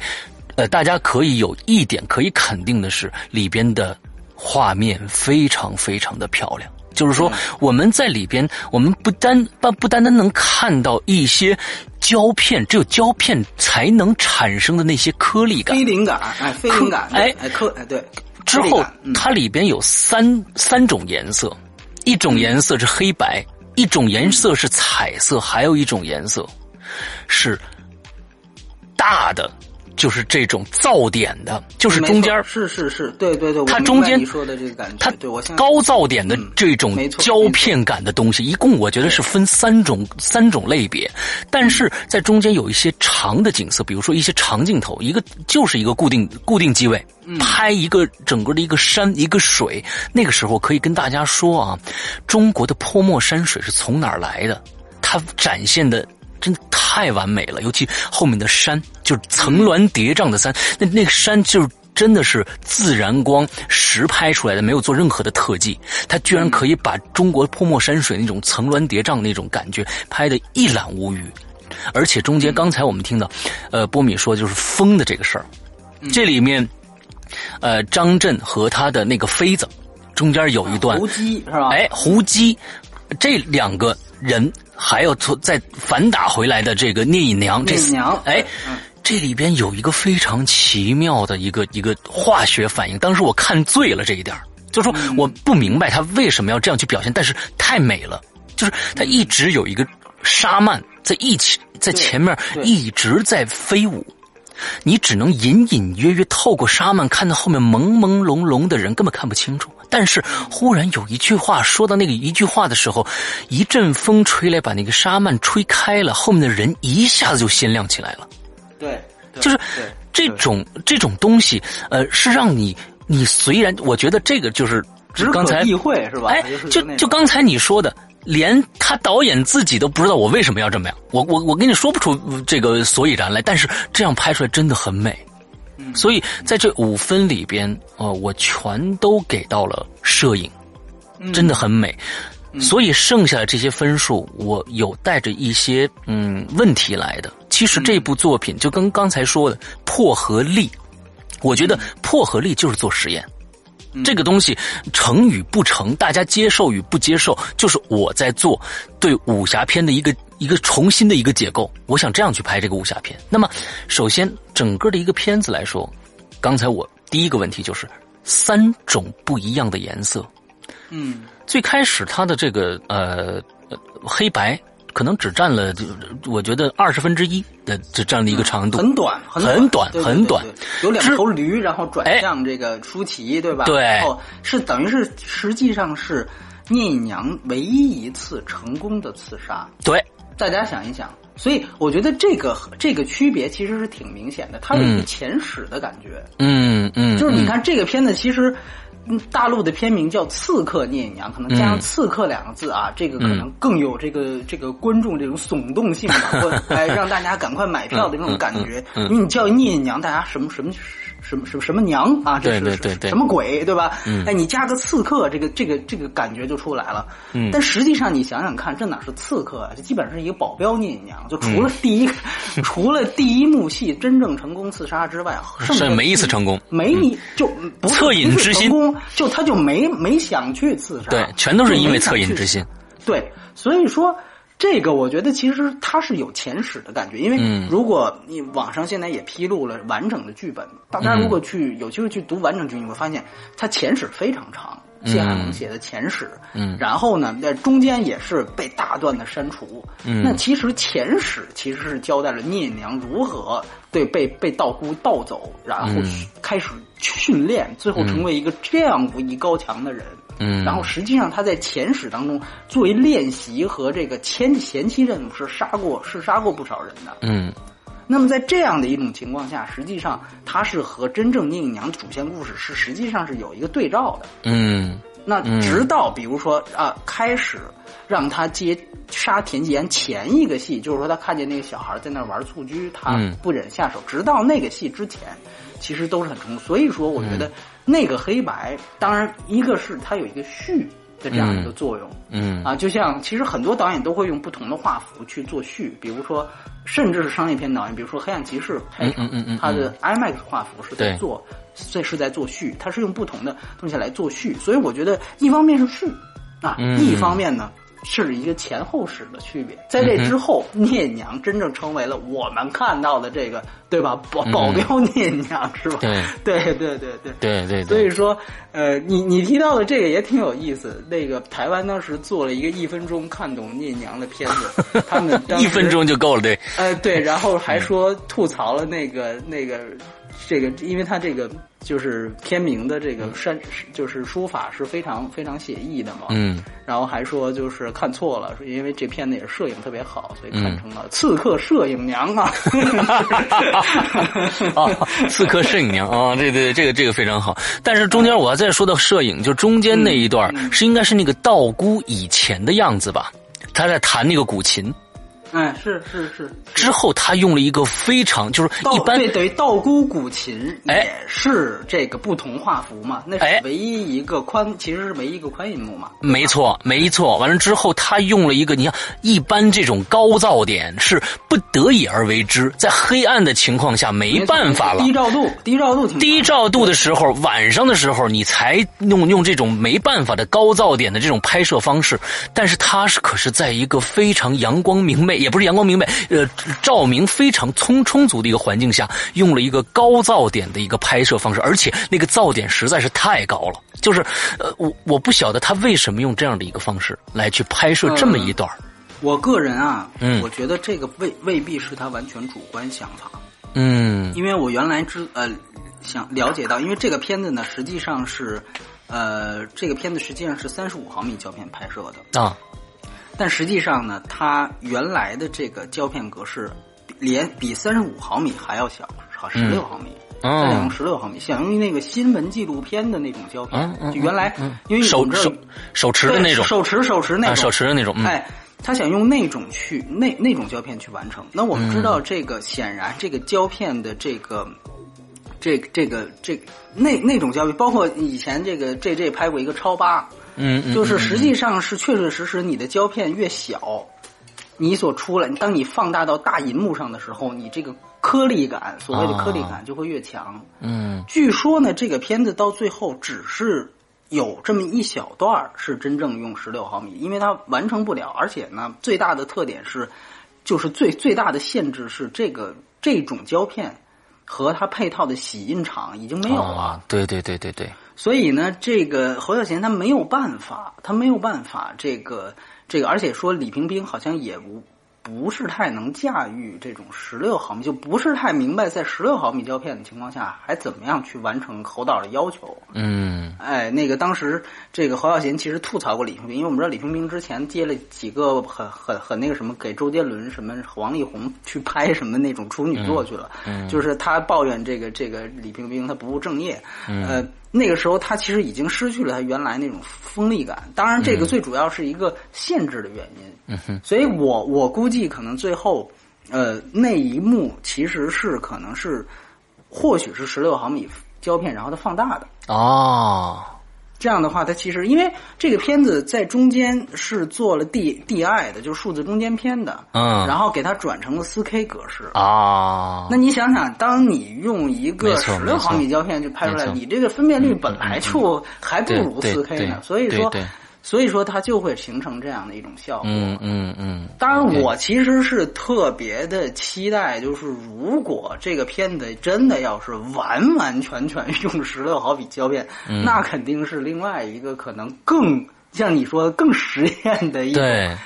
呃，大家可以有一点可以肯定的是，里边的画面非常非常的漂亮。就是说，我们在里边，我们不单不不单单能看到一些胶片，只有胶片才能产生的那些颗粒感、非灵感，哎，非灵感，哎，颗，哎，对。之后，它里边有三三种颜色，一种颜色是黑白，一种颜色是彩色，还有一种颜色是大的就是这种噪点的，就是中间是是是对对对，它中间你说的这个感觉，它对我高噪点的这种胶片感的东西，一共我觉得是分三种三种类别，但是在中间有一些长的景色，比如说一些长镜头，一个就是一个固定固定机位，拍一个整个的一个山一个水，那个时候可以跟大家说啊，中国的泼墨山水是从哪儿来的？它展现的。真的太完美了，尤其后面的山，就是层峦叠嶂的山，那那个山就是真的是自然光实拍出来的，没有做任何的特技，它居然可以把中国泼墨山水那种层峦叠嶂那种感觉拍得一览无余，而且中间刚才我们听到，呃，波米说就是风的这个事儿，这里面，呃，张震和他的那个妃子，中间有一段胡姬是吧？哎，胡姬，这两个人。还有从再反打回来的这个聂隐娘，聂隐娘，哎，这里边有一个非常奇妙的一个一个化学反应。当时我看醉了这一点就说我不明白他为什么要这样去表现，但是太美了。就是他一直有一个沙曼在一起在前面一直在飞舞，你只能隐隐约约透过沙曼看到后面朦朦胧胧的人，根本看不清楚。但是忽然有一句话说到那个一句话的时候，一阵风吹来，把那个沙曼吹开了，后面的人一下子就鲜亮起来了。对，就是这种这种东西，呃，是让你你虽然我觉得这个就是刚才意会是吧？哎，就就刚才你说的，连他导演自己都不知道我为什么要这么样，我我我跟你说不出这个所以然来，但是这样拍出来真的很美。所以在这五分里边，呃，我全都给到了摄影，真的很美。所以剩下的这些分数，我有带着一些嗯问题来的。其实这部作品就跟刚才说的破和立，我觉得破和立就是做实验。这个东西成与不成，大家接受与不接受，就是我在做对武侠片的一个一个重新的一个解构。我想这样去拍这个武侠片。那么，首先整个的一个片子来说，刚才我第一个问题就是三种不一样的颜色。嗯，最开始它的这个呃黑白。可能只占了，就我觉得二十分之一的这这样的一个长度，很短，很短，很短。有两头驴，然后转向这个舒淇，对吧？对，哦，是等于是实际上是聂隐娘唯一一次成功的刺杀。对，大家想一想，所以我觉得这个这个区别其实是挺明显的，它有一个前史的感觉。嗯嗯，就是你看这个片子其实。大陆的片名叫《刺客聂隐娘》，可能加上“刺客”两个字啊，这个可能更有这个这个观众这种耸动性吧，<laughs> 或哎让大家赶快买票的那种感觉。因为你叫聂隐娘，大家什么什么。什么什么什么娘啊？这是什么鬼对吧？哎，你加个刺客，这个这个这个感觉就出来了。但实际上你想想看，这哪是刺客啊？这基本上是一个保镖聂隐娘。就除了第一，<laughs> 除了第一幕戏真正成功刺杀之外，剩下没一次成功，没你就不恻隐之心，就他就没没想去刺杀。对，全都是因为恻隐之心。对，所以说。这个我觉得其实它是有前史的感觉，因为如果你网上现在也披露了完整的剧本，大家如果去有机会去读完整剧，你会发现它前史非常长，谢海龙写的前史，嗯，然后呢，在中间也是被大段的删除，嗯，那其实前史其实是交代了聂隐娘如何对被被道姑盗走，然后开始训练，最后成为一个这样武艺高强的人。嗯，然后实际上他在前史当中作为练习和这个前前期任务是杀过是杀过不少人的。嗯，那么在这样的一种情况下，实际上他是和真正聂隐娘的主线故事是实际上是有一个对照的。嗯，那直到比如说啊，开始让他接杀田季言前一个戏，就是说他看见那个小孩在那玩蹴鞠，他不忍下手。直到那个戏之前，其实都是很成功。所以说，我觉得。那个黑白，当然一个是它有一个序的这样一个作用，嗯啊，就像其实很多导演都会用不同的画幅去做序，比如说甚至是商业片导演，比如说《黑暗骑士》开场，他的 IMAX 画幅是在做，这是在做序，他是用不同的东西来做序，所以我觉得一方面是序啊，一方面呢是一个前后史的区别。在这之后，聂隐娘真正成为了我们看到的这个，对吧？保 <laughs> 保镖聂隐娘是吧？对对对对对对对。所以说，呃，你你提到的这个也挺有意思。那个台湾当时做了一个一分钟看懂聂隐娘的片子，<laughs> 他们一分钟就够了，对。呃，对，然后还说吐槽了那个那个。这个，因为他这个就是片名的这个删，就是书法是非常非常写意的嘛。嗯。然后还说就是看错了，因为这片子也是摄影特别好，所以看成了 <laughs>《刺客摄影娘》啊。啊，刺客摄影娘啊，对对，这个这个非常好。但是中间我要再说到摄影，就中间那一段是应该是那个道姑以前的样子吧？他在弹那个古琴。哎，是是是。之后他用了一个非常就是一般对等于道姑古琴也是这个不同画幅嘛，那是唯一一个宽，其实是唯一一个宽银幕嘛。没错，没错。完了之后他用了一个，你看一般这种高噪点是不得已而为之，在黑暗的情况下没办法了。低照度，低照度挺。低照度的时候，晚上的时候你才用用这种没办法的高噪点的这种拍摄方式，但是他是可是在一个非常阳光明媚。也不是阳光明媚，呃，照明非常充充足的一个环境下，用了一个高噪点的一个拍摄方式，而且那个噪点实在是太高了。就是，呃，我我不晓得他为什么用这样的一个方式来去拍摄这么一段。我个人啊，嗯，我觉得这个未未必是他完全主观想法。嗯，因为我原来知呃想了解到，因为这个片子呢，实际上是，呃，这个片子实际上是三十五毫米胶片拍摄的啊。但实际上呢，它原来的这个胶片格式，连比三十五毫米还要小，好十六毫米，想用十六毫米，相当于那个新闻纪录片的那种胶片，就原来因为手手手持的那种，手持手持那种，手持的那种，哎，他想用那种去那那种胶片去完成。那我们知道，这个显然这个胶片的这个这这个这那那种胶片，包括以前这个 J J 拍过一个超八。嗯，就是实际上是确确实实，你的胶片越小，你所出来，当你放大到大银幕上的时候，你这个颗粒感，所谓的颗粒感就会越强。嗯，据说呢，这个片子到最后只是有这么一小段是真正用十六毫米，因为它完成不了，而且呢，最大的特点是，就是最最大的限制是这个这种胶片和它配套的洗印厂已经没有了。对对对对对。所以呢，这个侯孝贤他没有办法，他没有办法，这个这个，而且说李冰冰好像也不不是太能驾驭这种十六毫米，就不是太明白在十六毫米胶片的情况下，还怎么样去完成侯导的要求。嗯，哎，那个当时这个侯孝贤其实吐槽过李冰冰，因为我们知道李冰冰之前接了几个很很很那个什么，给周杰伦什么王力宏去拍什么那种处女作去了，嗯就是他抱怨这个这个李冰冰他不务正业，呃。那个时候，他其实已经失去了他原来那种锋利感。当然，这个最主要是一个限制的原因。嗯。所以我我估计，可能最后，呃，那一幕其实是可能是，或许是十六毫米胶片，然后它放大的。哦。这样的话，它其实因为这个片子在中间是做了 D D I 的，就是数字中间片的，嗯，然后给它转成了四 K 格式。啊。那你想想，当你用一个十六毫米胶片就拍出来，你这个分辨率本来就还不如四 K 呢，所以说。所以说，它就会形成这样的一种效果。嗯嗯嗯。当然，我其实是特别的期待，就是如果这个片子真的要是完完全全用十六毫米胶片，那肯定是另外一个可能更像你说更实验的一种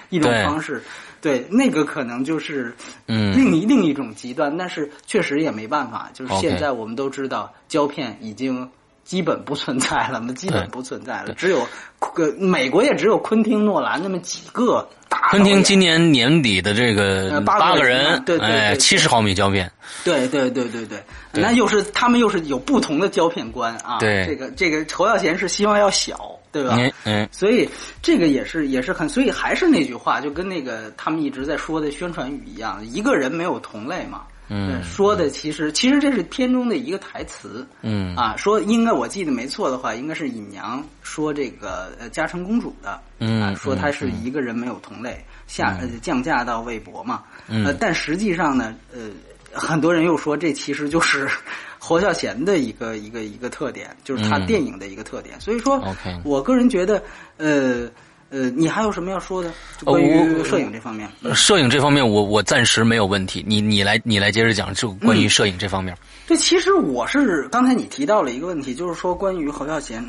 一种方式。对，那个可能就是另一另一种极端，但是确实也没办法。就是现在我们都知道，胶片已经。基本不存在了，嘛基本不存在了。只有个美国也只有昆汀诺兰那么几个大。昆汀今年年底的这个八个人，对对，七十毫米胶片。对对对对对，那又是他们又是有不同的胶片观啊。对，这个这个侯耀贤是希望要小，对吧？嗯，所以这个也是也是很，所以还是那句话，就跟那个他们一直在说的宣传语一样，一个人没有同类嘛。嗯，说的其实其实这是片中的一个台词，嗯。啊，说应该我记得没错的话，应该是尹娘说这个呃嘉诚公主的，嗯，啊说她是一个人没有同类，下降价到魏博嘛，呃，但实际上呢，呃，很多人又说这其实就是 <laughs> 侯孝贤的一个一个一个特点，就是他电影的一个特点，所以说我个人觉得，呃。呃，你还有什么要说的？关于摄影这方面，摄影这方面，我我暂时没有问题。你你来你来接着讲，就关于摄影这方面。对，其实我是刚才你提到了一个问题，就是说关于侯孝贤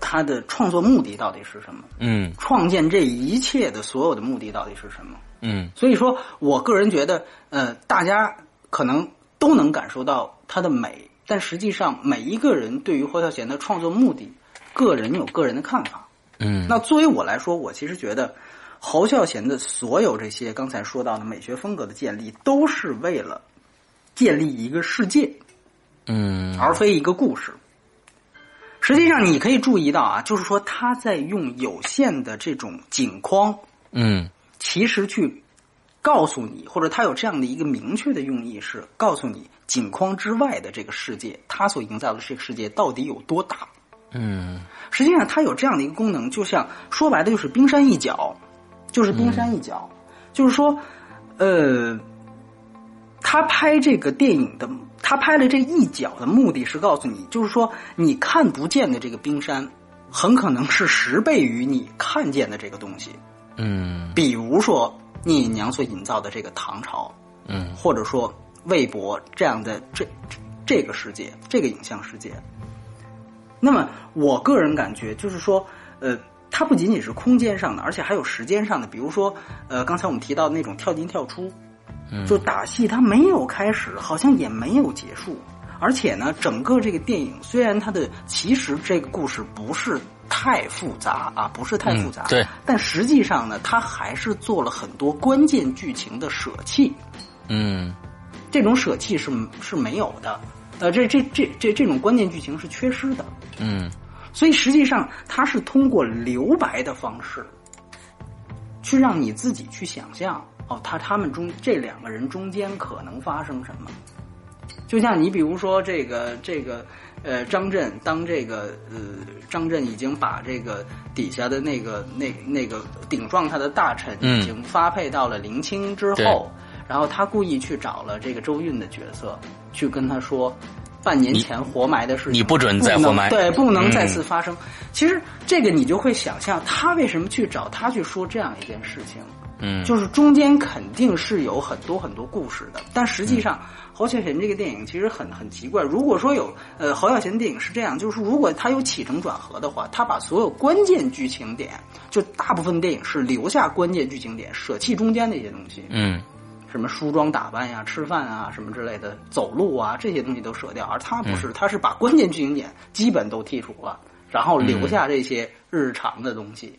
他的创作目的到底是什么？嗯，创建这一切的所有的目的到底是什么？嗯，所以说我个人觉得，呃，大家可能都能感受到它的美，但实际上每一个人对于侯孝贤的创作目的，个人有个人的看法。嗯，那作为我来说，我其实觉得侯孝贤的所有这些刚才说到的美学风格的建立，都是为了建立一个世界，嗯，而非一个故事。实际上，你可以注意到啊，就是说他在用有限的这种景框，嗯，其实去告诉你，或者他有这样的一个明确的用意，是告诉你景框之外的这个世界，他所营造的这个世界到底有多大。嗯，实际上它有这样的一个功能，就像说白了就是冰山一角，就是冰山一角，就是说，呃，他拍这个电影的，他拍了这一角的目的是告诉你，就是说你看不见的这个冰山，很可能是十倍于你看见的这个东西。嗯，比如说聂隐娘所营造的这个唐朝，嗯，或者说魏博这样的这这个世界，这个影像世界。那么，我个人感觉就是说，呃，它不仅仅是空间上的，而且还有时间上的。比如说，呃，刚才我们提到那种跳进跳出，就打戏，它没有开始，好像也没有结束。而且呢，整个这个电影虽然它的其实这个故事不是太复杂啊，不是太复杂，对，但实际上呢，它还是做了很多关键剧情的舍弃。嗯，这种舍弃是是没有的。呃，这这这这这种关键剧情是缺失的，嗯，所以实际上它是通过留白的方式，去让你自己去想象哦，他他们中这两个人中间可能发生什么。就像你比如说这个这个呃张震，当这个呃张震已经把这个底下的那个那那个顶撞他的大臣已经发配到了临清之后。然后他故意去找了这个周韵的角色，去跟他说，半年前活埋的事情，你不准再活埋，对，不能再次发生。其实这个你就会想象，他为什么去找他去说这样一件事情？嗯，就是中间肯定是有很多很多故事的。但实际上，侯孝贤这个电影其实很很奇怪。如果说有呃侯孝贤电影是这样，就是如果他有起承转合的话，他把所有关键剧情点，就大部分电影是留下关键剧情点，舍弃中间那些东西。嗯。什么梳妆打扮呀、吃饭啊、什么之类的、走路啊这些东西都舍掉，而他不是，他是把关键剧情点基本都剔除了，然后留下这些日常的东西。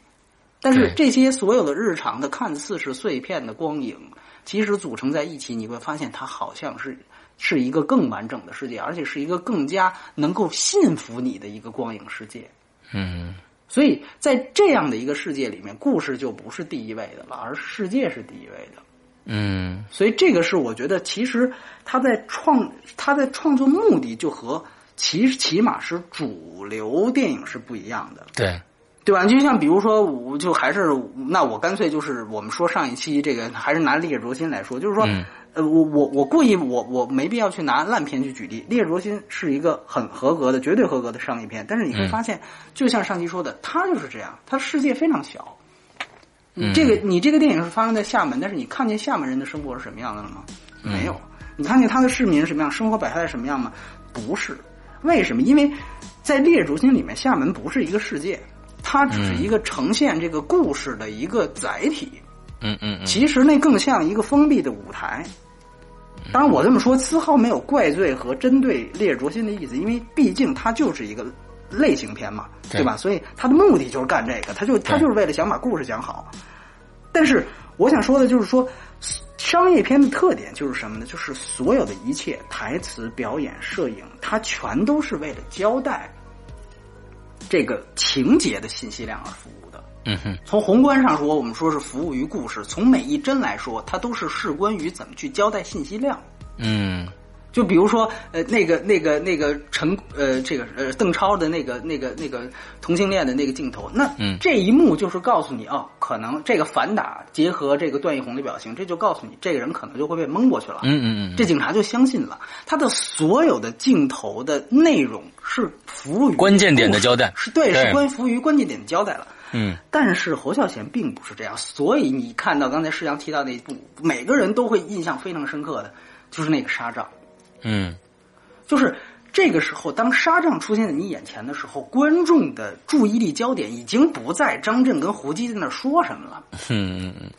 但是这些所有的日常的看似是碎片的光影，其实组成在一起，你会发现它好像是是一个更完整的世界，而且是一个更加能够信服你的一个光影世界。嗯，所以在这样的一个世界里面，故事就不是第一位的了，而世界是第一位的。嗯，所以这个是我觉得，其实他在创他在创作目的就和其起码是主流电影是不一样的，对。对吧？就像比如说，我就还是那我干脆就是我们说上一期这个，还是拿《烈日灼心》来说，就是说，呃，我我我故意我我没必要去拿烂片去举例，《烈日灼心》是一个很合格的、绝对合格的商业片，但是你会发现，就像上期说的，它就是这样，它世界非常小。你这个你这个电影是发生在厦门，但是你看见厦门人的生活是什么样的了吗？没有。你看见他的市民是什么样，生活百态是什么样吗？不是。为什么？因为在《烈日灼心》里面，厦门不是一个世界，它只是一个呈现这个故事的一个载体。嗯嗯。其实那更像一个封闭的舞台。当然，我这么说丝毫没有怪罪和针对《烈日灼心》的意思，因为毕竟它就是一个。类型片嘛，对吧？所以他的目的就是干这个，他就他就是为了想把故事讲好。但是我想说的就是说，商业片的特点就是什么呢？就是所有的一切台词、表演、摄影，它全都是为了交代这个情节的信息量而服务的。嗯哼。从宏观上说，我们说是服务于故事；从每一帧来说，它都是事关于怎么去交代信息量。嗯。就比如说，呃，那个、那个、那个陈，呃，这个呃，邓超的那个、那个、那个同性恋的那个镜头，那这一幕就是告诉你，哦，可能这个反打结合这个段奕宏的表情，这就告诉你，这个人可能就会被蒙过去了。嗯嗯嗯，这警察就相信了，他的所有的镜头的内容是服务于关键点的交代，是对，是关服务于关键点的交代了。嗯，但是侯孝贤并不是这样，所以你看到刚才世阳提到那一部，每个人都会印象非常深刻的，就是那个沙帐。嗯，就是这个时候，当沙帐出现在你眼前的时候，观众的注意力焦点已经不在张震跟胡姬在那说什么了。嗯嗯嗯。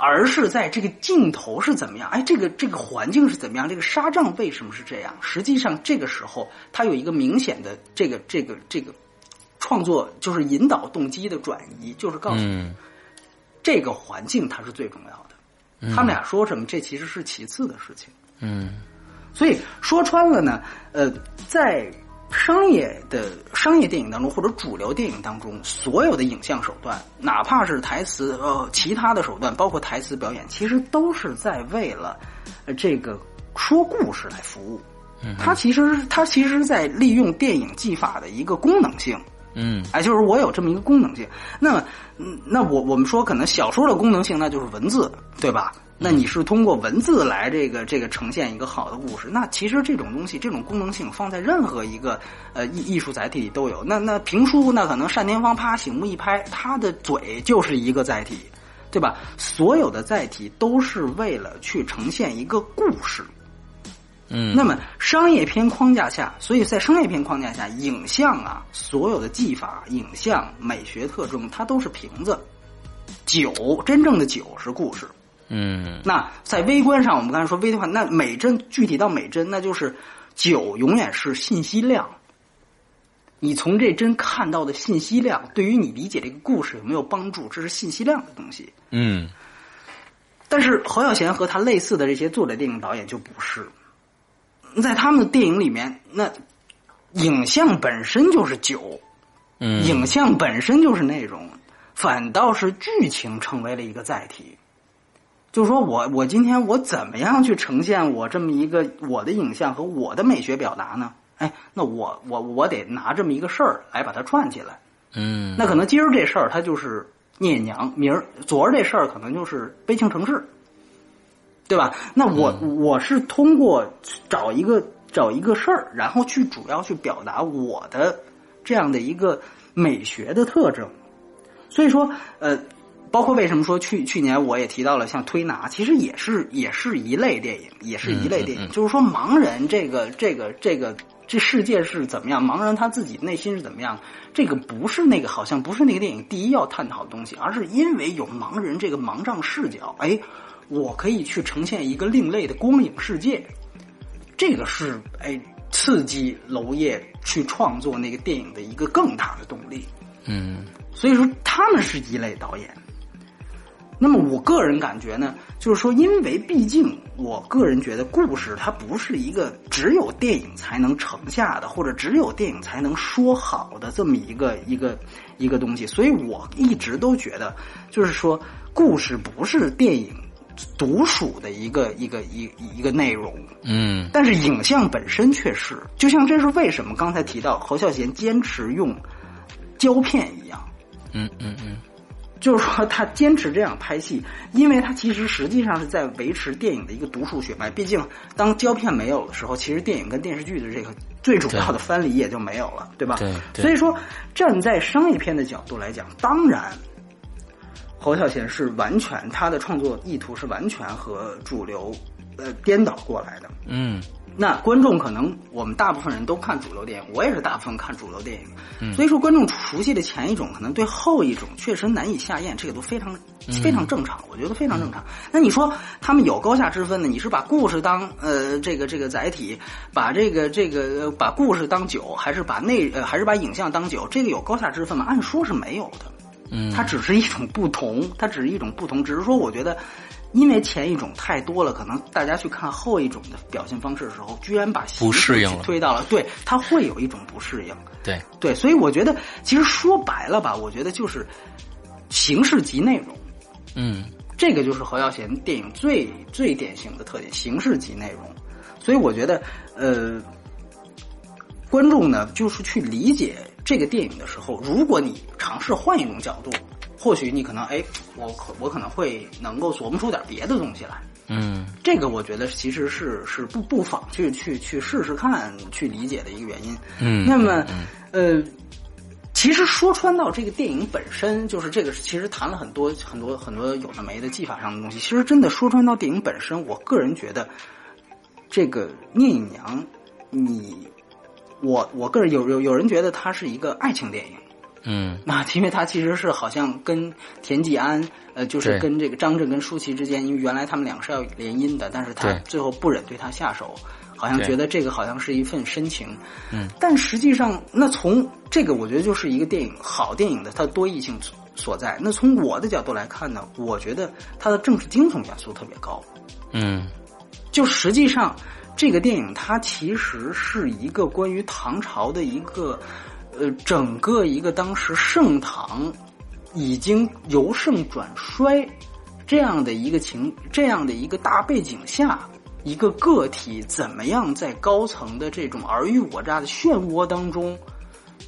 而是在这个镜头是怎么样？哎，这个这个环境是怎么样？这个沙帐为什么是这样？实际上，这个时候它有一个明显的这个这个这个创作，就是引导动机的转移，就是告诉你，这个环境它是最重要的。他们俩说什么，这其实是其次的事情。嗯，所以说穿了呢，呃，在。商业的商业电影当中，或者主流电影当中，所有的影像手段，哪怕是台词呃其他的手段，包括台词表演，其实都是在为了这个说故事来服务。它其实它其实在利用电影技法的一个功能性。嗯，哎，就是我有这么一个功能性。那么，那我我们说，可能小说的功能性那就是文字，对吧？那你是通过文字来这个这个呈现一个好的故事，那其实这种东西这种功能性放在任何一个呃艺艺术载体里都有。那那评书那可能单田芳啪醒目一拍，他的嘴就是一个载体，对吧？所有的载体都是为了去呈现一个故事。嗯，那么商业片框架下，所以在商业片框架下，影像啊，所有的技法、影像美学特征，它都是瓶子。酒真正的酒是故事。嗯，那在微观上，我们刚才说微的话，那美帧具体到美帧，那就是酒永远是信息量。你从这帧看到的信息量，对于你理解这个故事有没有帮助？这是信息量的东西。嗯，但是侯孝贤和他类似的这些作者电影导演就不是，在他们的电影里面，那影像本身就是酒，嗯，影像本身就是内容，反倒是剧情成为了一个载体。就是说我我今天我怎么样去呈现我这么一个我的影像和我的美学表达呢？哎，那我我我得拿这么一个事儿来把它串起来。嗯，那可能今儿这事儿它就是聂隐娘，明儿昨儿这事儿可能就是悲情城市，对吧？那我我是通过找一个找一个事儿，然后去主要去表达我的这样的一个美学的特征。所以说，呃。包括为什么说去去年我也提到了像推拿，其实也是也是一类电影，也是一类电影。就是说盲人这个这个这个这世界是怎么样，盲人他自己内心是怎么样，这个不是那个好像不是那个电影第一要探讨的东西，而是因为有盲人这个盲障视角，哎，我可以去呈现一个另类的光影世界，这个是哎刺激娄烨去创作那个电影的一个更大的动力。嗯，所以说他们是一类导演。那么我个人感觉呢，就是说，因为毕竟我个人觉得故事它不是一个只有电影才能成下的，或者只有电影才能说好的这么一个一个一个东西，所以我一直都觉得，就是说，故事不是电影独属的一个一个一一个内容。嗯，但是影像本身却是，就像这是为什么刚才提到侯孝贤坚持用胶片一样。嗯嗯嗯。就是说，他坚持这样拍戏，因为他其实实际上是在维持电影的一个独属血脉。毕竟，当胶片没有的时候，其实电影跟电视剧的这个最主要的藩篱也就没有了，对吧？对。所以说，站在商业片的角度来讲，当然，侯孝贤是完全他的创作意图是完全和主流呃颠倒过来的。嗯。那观众可能我们大部分人都看主流电影，我也是大部分看主流电影，嗯，所以说观众熟悉的前一种，可能对后一种确实难以下咽，这个都非常非常正常，我觉得非常正常。那你说他们有高下之分呢？你是把故事当呃这个这个载体，把这个这个把故事当酒，还是把内呃还是把影像当酒？这个有高下之分吗？按说是没有的，嗯，它只是一种不同，它只是一种不同，只是说我觉得。因为前一种太多了，可能大家去看后一种的表现方式的时候，居然把不适应推到了，对他会有一种不适应。对对，所以我觉得，其实说白了吧，我觉得就是形式及内容。嗯，这个就是何耀贤电影最最典型的特点，形式及内容。所以我觉得，呃，观众呢，就是去理解这个电影的时候，如果你尝试换一种角度。或许你可能哎，我可我可能会能够琢磨出点别的东西来。嗯，这个我觉得其实是是不不妨去去去试试看，去理解的一个原因。嗯，那么呃，其实说穿到这个电影本身，就是这个，其实谈了很多很多很多有的没的技法上的东西。其实真的说穿到电影本身，我个人觉得，这个聂隐娘，你我我个人有有有人觉得它是一个爱情电影，嗯，那 <laughs> 因为他其实是好像跟田季安，呃，就是跟这个张震跟舒淇之间，因为原来他们两个是要联姻的，但是他最后不忍对他下手。好像觉得这个好像是一份深情，嗯，但实际上，那从这个我觉得就是一个电影好电影的它多义性所在。那从我的角度来看呢，我觉得它的政治惊悚元素特别高，嗯，就实际上这个电影它其实是一个关于唐朝的一个呃整个一个当时盛唐已经由盛转衰这样的一个情这样的一个大背景下。一个个体怎么样在高层的这种尔虞我诈的漩涡当中，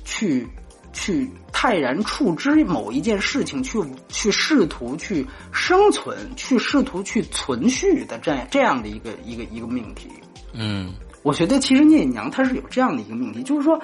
去去泰然处之某一件事情，去去试图去生存，去试图去存续的这样这样的一个一个一个命题。嗯，我觉得其实聂隐娘她是有这样的一个命题，就是说，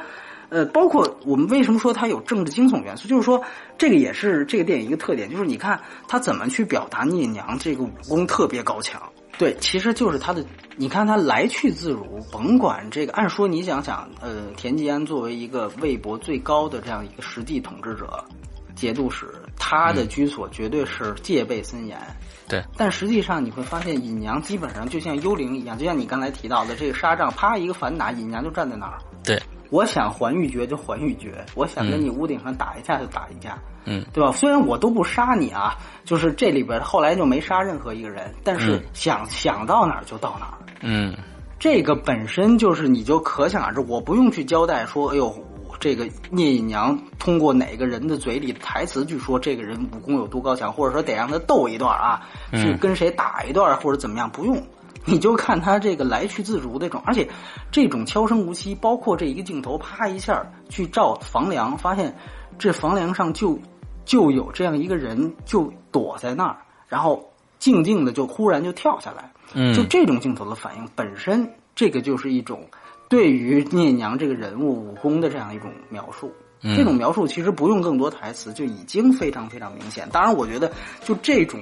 呃，包括我们为什么说它有政治惊悚元素，就是说这个也是这个电影一个特点，就是你看他怎么去表达聂隐娘这个武功特别高强。对，其实就是他的，你看他来去自如，甭管这个。按说你想想，呃，田季安作为一个魏博最高的这样一个实际统治者，节度使，他的居所绝对是戒备森严。对，但实际上你会发现，尹娘基本上就像幽灵一样，就像你刚才提到的这个沙帐，啪一个反打，尹娘就站在那儿。对。我想还玉珏就还玉珏，我想跟你屋顶上打一架就打一架，嗯，对吧？虽然我都不杀你啊，就是这里边后来就没杀任何一个人，但是想想到哪儿就到哪儿，嗯，这个本身就是你就可想而知，我不用去交代说，哎呦，这个聂隐娘通过哪个人的嘴里台词去说这个人武功有多高强，或者说得让他斗一段啊，去跟谁打一段或者怎么样，不用。你就看他这个来去自如那种，而且这种悄声无息，包括这一个镜头，啪一下去照房梁，发现这房梁上就就有这样一个人就躲在那儿，然后静静的就忽然就跳下来，嗯，就这种镜头的反应本身，这个就是一种对于聂娘这个人物武功的这样一种描述，这种描述其实不用更多台词就已经非常非常明显。当然，我觉得就这种。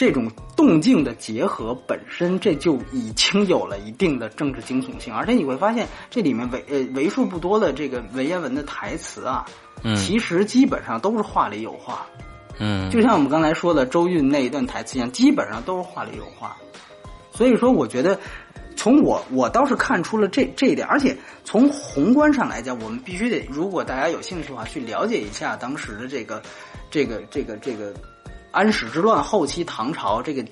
这种动静的结合本身，这就已经有了一定的政治惊悚性，而且你会发现这里面为呃为数不多的这个文言文的台词啊，嗯，其实基本上都是话里有话，嗯，就像我们刚才说的周韵那一段台词一样，基本上都是话里有话。所以说，我觉得从我我倒是看出了这这一点，而且从宏观上来讲，我们必须得，如果大家有兴趣的话，去了解一下当时的这个这个这个这个。安史之乱后期，唐朝这个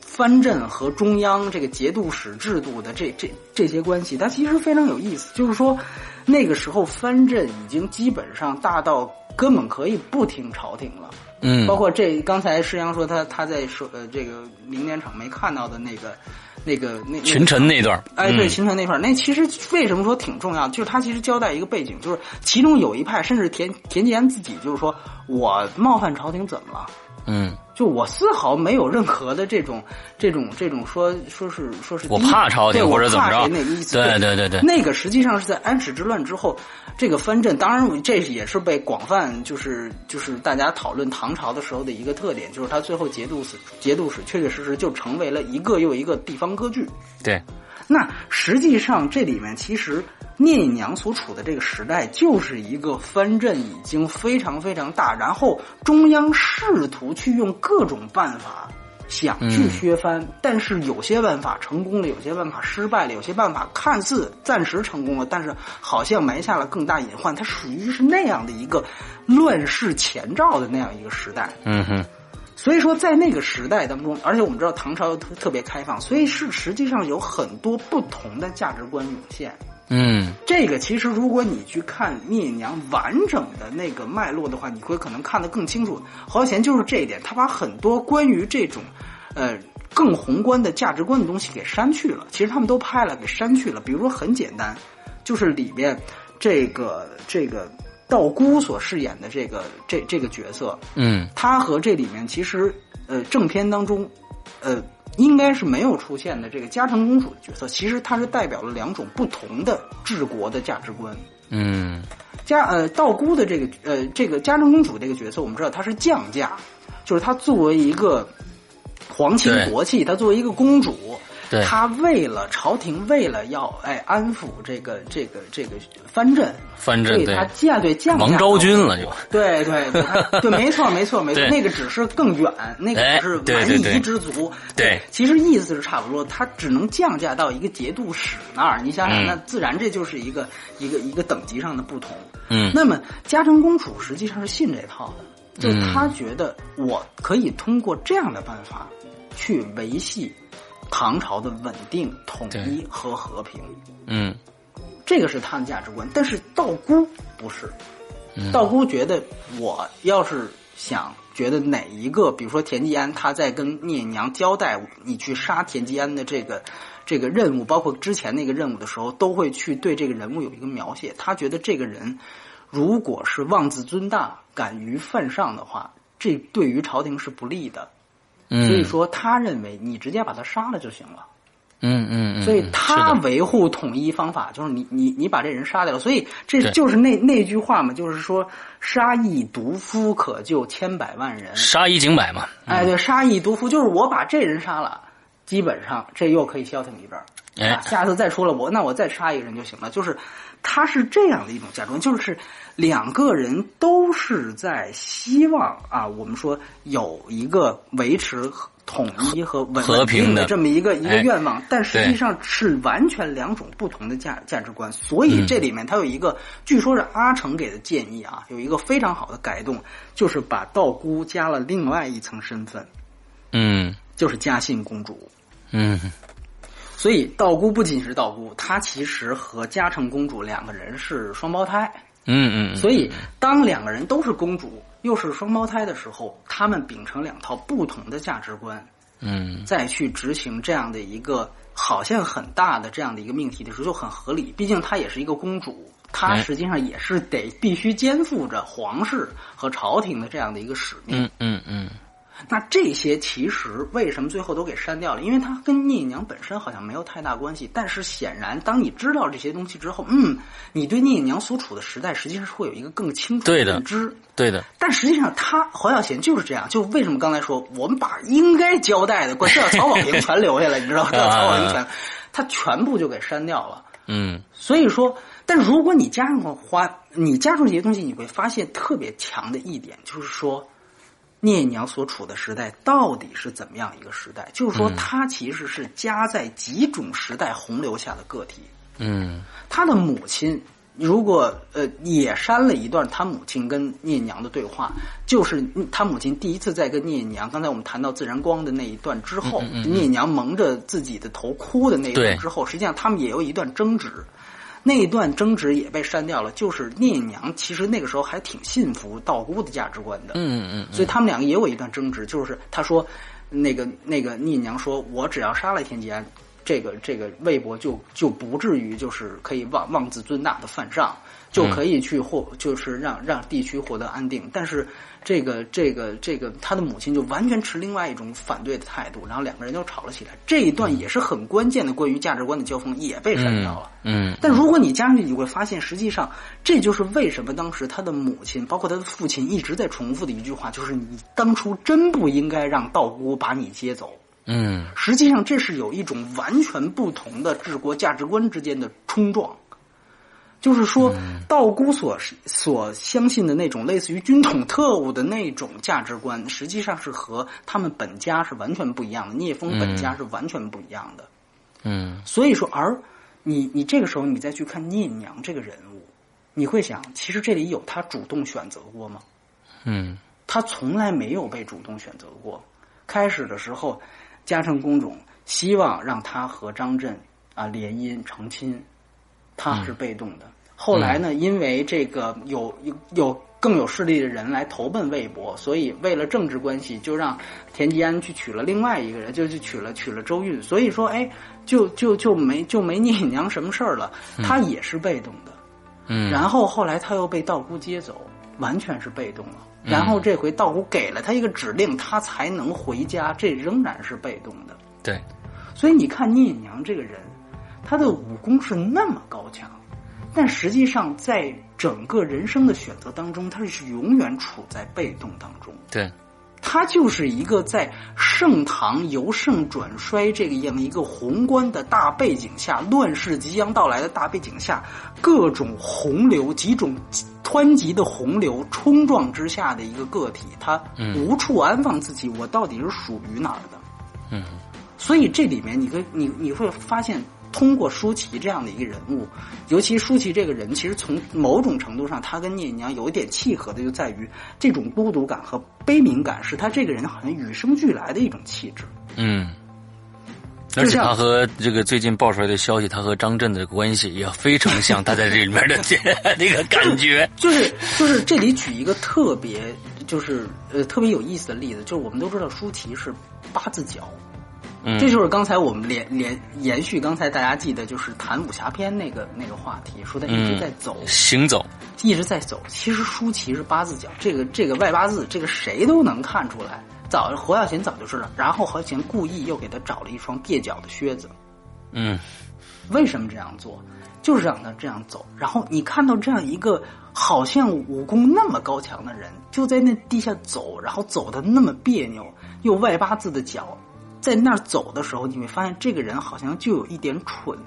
藩镇和中央这个节度使制度的这这这些关系，它其实非常有意思。就是说，那个时候藩镇已经基本上大到根本可以不听朝廷了。嗯，包括这刚才施阳说他他在说呃这个明年场没看到的那个那个那群臣那段哎，对群臣那块那其实为什么说挺重要？就是他其实交代一个背景，就是其中有一派，甚至田田季安自己就是说我冒犯朝廷怎么了？嗯，就我丝毫没有任何的这种、这种、这种说说是说是我怕朝廷或者怎么着那个意思？对对对对，那个实际上是在安史之乱之后，这个藩镇，当然这也是被广泛就是就是大家讨论唐朝的时候的一个特点，就是他最后节度使节度使确确实实就成为了一个又一个地方割据。对，那实际上这里面其实。聂隐娘所处的这个时代，就是一个藩镇已经非常非常大，然后中央试图去用各种办法想去削藩，但是有些办法成功了，有些办法失败了，有些办法看似暂时成功了，但是好像埋下了更大隐患。它属于是那样的一个乱世前兆的那样一个时代。嗯哼，所以说在那个时代当中，而且我们知道唐朝又特特别开放，所以是实际上有很多不同的价值观涌现。嗯，这个其实如果你去看聂隐娘完整的那个脉络的话，你会可能看得更清楚。侯贤就是这一点，他把很多关于这种，呃，更宏观的价值观的东西给删去了。其实他们都拍了，给删去了。比如说很简单，就是里面这个这个道姑所饰演的这个这这个角色，嗯，他和这里面其实呃正片当中，呃。应该是没有出现的这个嘉诚公主的角色，其实它是代表了两种不同的治国的价值观。嗯，家呃道姑的这个呃这个嘉诚公主这个角色，我们知道她是降价，就是她作为一个皇亲国戚，她作为一个公主。他为了朝廷，为了要哎安抚这个这个这个藩镇，藩镇，对。他降对降王昭君了就，对对对，对没错没错没错，那个只是更远，那个只是蛮夷之族，对，其实意思是差不多，他只能降价到一个节度使那儿，你想想，那自然这就是一个一个一个等级上的不同，嗯，那么嘉诚公主实际上是信这套的，就他觉得我可以通过这样的办法去维系。唐朝的稳定、统一和和平，嗯，这个是他的价值观。但是道姑不是，道姑觉得我要是想觉得哪一个，比如说田季安，他在跟聂娘交代你去杀田季安的这个这个任务，包括之前那个任务的时候，都会去对这个人物有一个描写。他觉得这个人如果是妄自尊大、敢于犯上的话，这对于朝廷是不利的。所以说，他认为你直接把他杀了就行了。嗯嗯。所以他维护统一方法就是你你你把这人杀掉了。所以这就是那那句话嘛，就是说杀一毒夫可救千百万人。杀一儆百嘛。哎，对，杀一毒夫就是我把这人杀了，基本上这又可以消停一阵儿。哎，下次再出了我，那我再杀一个人就行了。就是他是这样的一种价值观，就是两个人都是在希望啊，我们说有一个维持统一和稳定的这么一个一个愿望，但实际上是完全两种不同的价价值观。所以这里面他有一个，据说是阿成给的建议啊，有一个非常好的改动，就是把道姑加了另外一层身份，嗯，就是嘉信公主，嗯。所以道姑不仅是道姑，她其实和嘉诚公主两个人是双胞胎。嗯嗯。所以当两个人都是公主，又是双胞胎的时候，他们秉承两套不同的价值观，嗯，再去执行这样的一个好像很大的这样的一个命题的时候，就很合理。毕竟她也是一个公主，她实际上也是得必须肩负着皇室和朝廷的这样的一个使命。嗯嗯嗯。那这些其实为什么最后都给删掉了？因为它跟聂隐娘本身好像没有太大关系。但是显然，当你知道这些东西之后，嗯，你对聂隐娘所处的时代实际上是会有一个更清楚的认知。对的。但实际上，他黄小贤就是这样。就为什么刚才说我们把应该交代的，关键曹保平全留下来，你知道吗？<laughs> 曹保平全，他全部就给删掉了。嗯。所以说，但如果你加上花，你加上这些东西，你会发现特别强的一点，就是说。聂娘所处的时代到底是怎么样一个时代？就是说，她其实是夹在几种时代洪流下的个体。嗯，她的母亲如果呃也删了一段她母亲跟聂娘的对话，就是她母亲第一次在跟聂娘，刚才我们谈到自然光的那一段之后，聂娘蒙着自己的头哭的那一段之后，实际上他们也有一段争执。那一段争执也被删掉了，就是聂隐娘其实那个时候还挺信服道姑的价值观的，嗯嗯嗯，所以他们两个也有一段争执，就是他说，那个那个聂隐娘说，我只要杀了田季安，这个这个魏博就就不至于就是可以妄妄自尊大的犯上，就可以去获就是让让地区获得安定，但是。这个这个这个，他的母亲就完全持另外一种反对的态度，然后两个人就吵了起来。这一段也是很关键的关于价值观的交锋，也被删掉了。嗯，但如果你加上去，你会发现，实际上这就是为什么当时他的母亲，包括他的父亲，一直在重复的一句话，就是你当初真不应该让道姑把你接走。嗯，实际上这是有一种完全不同的治国价值观之间的冲撞。就是说，道姑所所相信的那种类似于军统特务的那种价值观，实际上是和他们本家是完全不一样的。聂风本家是完全不一样的。嗯，所以说，而你你这个时候你再去看聂娘这个人物，你会想，其实这里有他主动选择过吗？嗯，他从来没有被主动选择过。开始的时候，嘉诚公主希望让他和张震啊联姻成亲，他是被动的。后来呢？因为这个有有有更有势力的人来投奔魏博，所以为了政治关系，就让田吉安去娶了另外一个人，就去娶了娶了周韵。所以说，哎，就就就没就没聂隐娘什么事儿了。他也是被动的。嗯。然后后来他又被道姑接走，完全是被动了。然后这回道姑给了他一个指令，他才能回家，这仍然是被动的。对。所以你看聂隐娘这个人，他的武功是那么高强。但实际上，在整个人生的选择当中，他是永远处在被动当中。对。他就是一个在盛唐由盛转衰这个样一个宏观的大背景下，乱世即将到来的大背景下，各种洪流、几种湍急的洪流冲撞之下的一个个体，他无处安放自己，我到底是属于哪儿的？嗯，所以这里面，你可你你会发现。通过舒淇这样的一个人物，尤其舒淇这个人，其实从某种程度上，她跟聂隐娘有一点契合的，就在于这种孤独感和悲悯感，是她这个人好像与生俱来的一种气质。嗯，而且她和这个最近爆出来的消息，她和张震的关系也非常像，她在这里面的 <laughs> 那个感觉。就是就是这里举一个特别就是呃特别有意思的例子，就是我们都知道舒淇是八字脚。这就是刚才我们连连延续刚才大家记得就是谈武侠片那个那个话题，说他一直在走行走，一直在走。其实舒淇是八字脚，这个这个外八字，这个谁都能看出来。早侯孝贤早就知道，然后侯孝贤故意又给他找了一双蹩脚的靴子。嗯，为什么这样做？就是让他这样走。然后你看到这样一个好像武功那么高强的人，就在那地下走，然后走的那么别扭，又外八字的脚。在那儿走的时候，你会发现这个人好像就有一点蠢，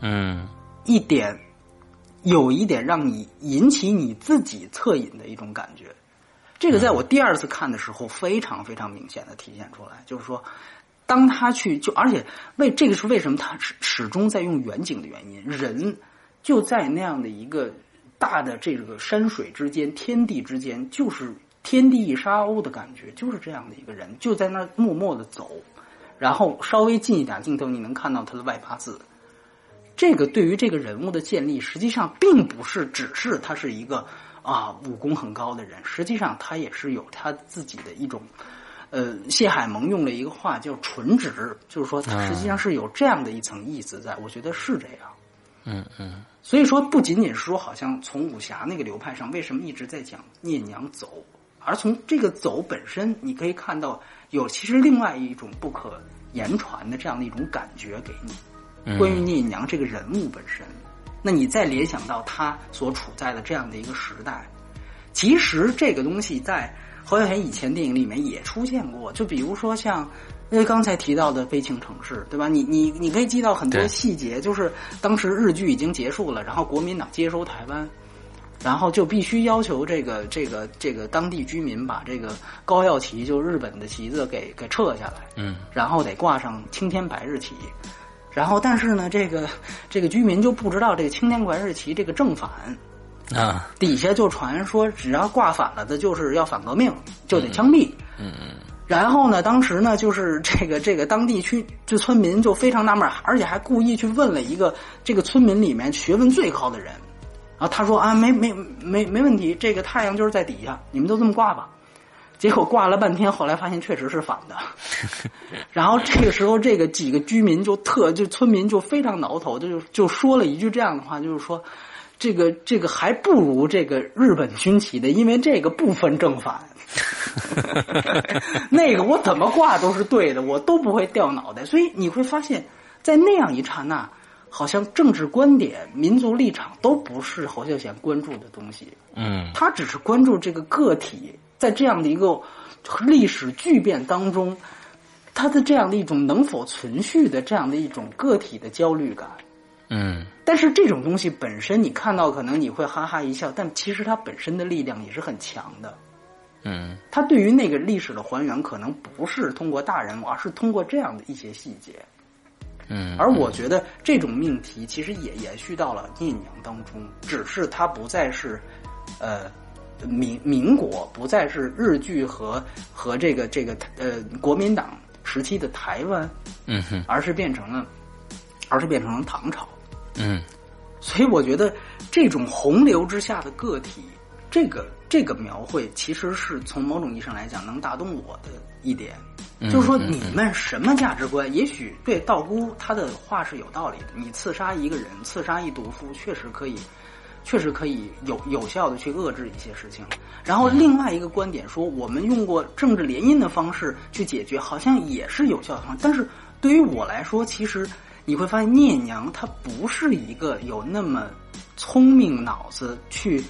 嗯，一点，有一点让你引起你自己恻隐的一种感觉。这个在我第二次看的时候，非常非常明显的体现出来。就是说，当他去就，而且为这个是为什么他始始终在用远景的原因。人就在那样的一个大的这个山水之间、天地之间，就是天地一沙鸥的感觉，就是这样的一个人，就在那默默的走。然后稍微近一点镜头，你能看到他的外八字。这个对于这个人物的建立，实际上并不是只是他是一个啊武功很高的人，实际上他也是有他自己的一种，呃，谢海萌用了一个话叫纯直，就是说他实际上是有这样的一层意思在。我觉得是这样。嗯嗯。所以说，不仅仅是说，好像从武侠那个流派上，为什么一直在讲聂娘走，而从这个走本身，你可以看到有其实另外一种不可。言传的这样的一种感觉给你，关于聂隐娘这个人物本身，那你再联想到他所处在的这样的一个时代，其实这个东西在侯孝贤以前电影里面也出现过，就比如说像因为刚才提到的《悲情城市》，对吧？你你你可以记到很多细节，就是当时日剧已经结束了，然后国民党接收台湾。然后就必须要求这个这个这个当地居民把这个高耀旗，就日本的旗子给给撤下来，嗯，然后得挂上青天白日旗，然后但是呢，这个这个居民就不知道这个青天白日旗这个正反。啊，底下就传说只要挂反了的，就是要反革命，就得枪毙，嗯嗯，然后呢，当时呢，就是这个这个当地区就村民就非常纳闷，而且还故意去问了一个这个村民里面学问最高的人。然后他说啊，没没没没问题，这个太阳就是在底下，你们都这么挂吧。结果挂了半天，后来发现确实是反的。<laughs> 然后这个时候，这个几个居民就特就村民就非常挠头，就就说了一句这样的话，就是说，这个这个还不如这个日本军旗的，因为这个不分正反。<laughs> 那个我怎么挂都是对的，我都不会掉脑袋。所以你会发现在那样一刹那。好像政治观点、民族立场都不是侯孝贤关注的东西。嗯，他只是关注这个个体在这样的一个历史巨变当中，他的这样的一种能否存续的这样的一种个体的焦虑感。嗯，但是这种东西本身，你看到可能你会哈哈一笑，但其实它本身的力量也是很强的。嗯，他对于那个历史的还原，可能不是通过大人物，而是通过这样的一些细节。嗯，而我觉得这种命题其实也延续到了聂隐娘当中，只是它不再是，呃，民民国，不再是日剧和和这个这个呃国民党时期的台湾，嗯哼，而是变成了，而是变成了唐朝，嗯，所以我觉得这种洪流之下的个体，这个这个描绘，其实是从某种意义上来讲能打动我的一点。就是说，你们什么价值观？也许对道姑她的话是有道理的。你刺杀一个人，刺杀一毒妇，确实可以，确实可以有有效的去遏制一些事情。然后另外一个观点说，我们用过政治联姻的方式去解决，好像也是有效的方式。但是对于我来说，其实你会发现聂娘她不是一个有那么聪明脑子去。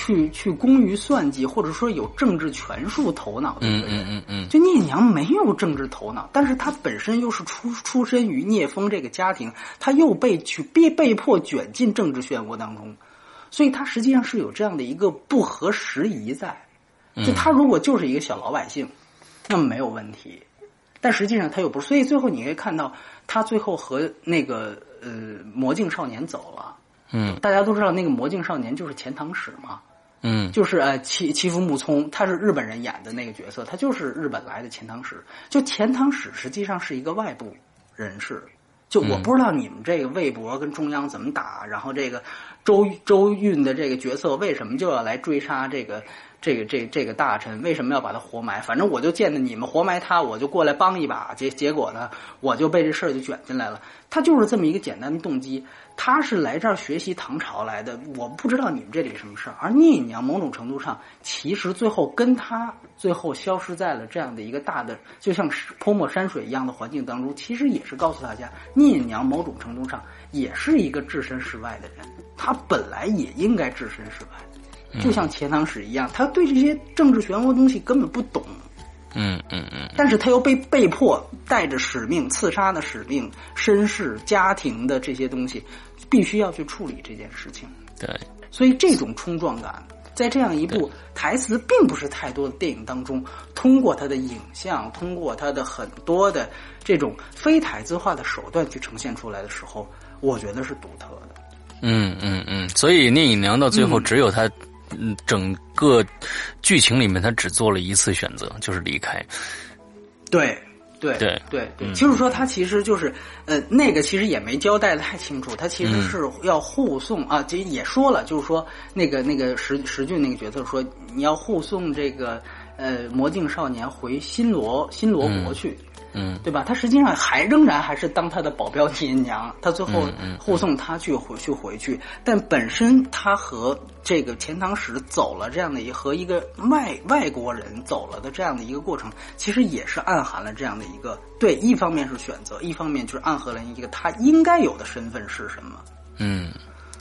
去去工于算计，或者说有政治权术头脑的人，嗯嗯嗯嗯，就聂娘没有政治头脑，但是她本身又是出出身于聂风这个家庭，她又被去被被迫卷进政治漩涡当中，所以她实际上是有这样的一个不合时宜在。就她如果就是一个小老百姓，那么没有问题，但实际上她又不是，所以最后你可以看到，她最后和那个呃魔镜少年走了。嗯，大家都知道那个魔镜少年就是钱塘史嘛。嗯，就是呃，欺欺负木聪，他是日本人演的那个角色，他就是日本来的钱塘史。就钱塘史实际上是一个外部人士，就我不知道你们这个魏博跟中央怎么打，然后这个周周运的这个角色为什么就要来追杀这个这个这这个大臣，为什么要把他活埋？反正我就见着你们活埋他，我就过来帮一把，结结果呢，我就被这事儿就卷进来了。他就是这么一个简单的动机。他是来这儿学习唐朝来的，我不知道你们这里什么事儿。而聂隐娘某种程度上，其实最后跟他最后消失在了这样的一个大的，就像泼墨山水一样的环境当中，其实也是告诉大家，聂隐娘某种程度上也是一个置身事外的人，他本来也应该置身事外，就像钱塘史一样，他对这些政治漩涡东西根本不懂。嗯嗯嗯，但是他又被被迫带着使命、刺杀的使命、身世、家庭的这些东西，必须要去处理这件事情。对，所以这种冲撞感，在这样一部台词并不是太多的电影当中，通过他的影像，通过他的很多的这种非台词化的手段去呈现出来的时候，我觉得是独特的。嗯嗯嗯，所以聂隐娘到最后只有他。嗯，整个剧情里面，他只做了一次选择，就是离开。对，对，对，对，对，就是说，他其实就是，呃，那个其实也没交代的太清楚，他其实是要护送啊，这也说了，就是说，那个那个石石俊那个角色说，你要护送这个呃魔镜少年回新罗新罗国去。嗯，对吧？他实际上还仍然还是当他的保镖聂隐娘，他最后护送他去回去回去。但本身他和这个钱塘史走了这样的一和一个外外国人走了的这样的一个过程，其实也是暗含了这样的一个对，一方面是选择，一方面就是暗合了一个他应该有的身份是什么。嗯。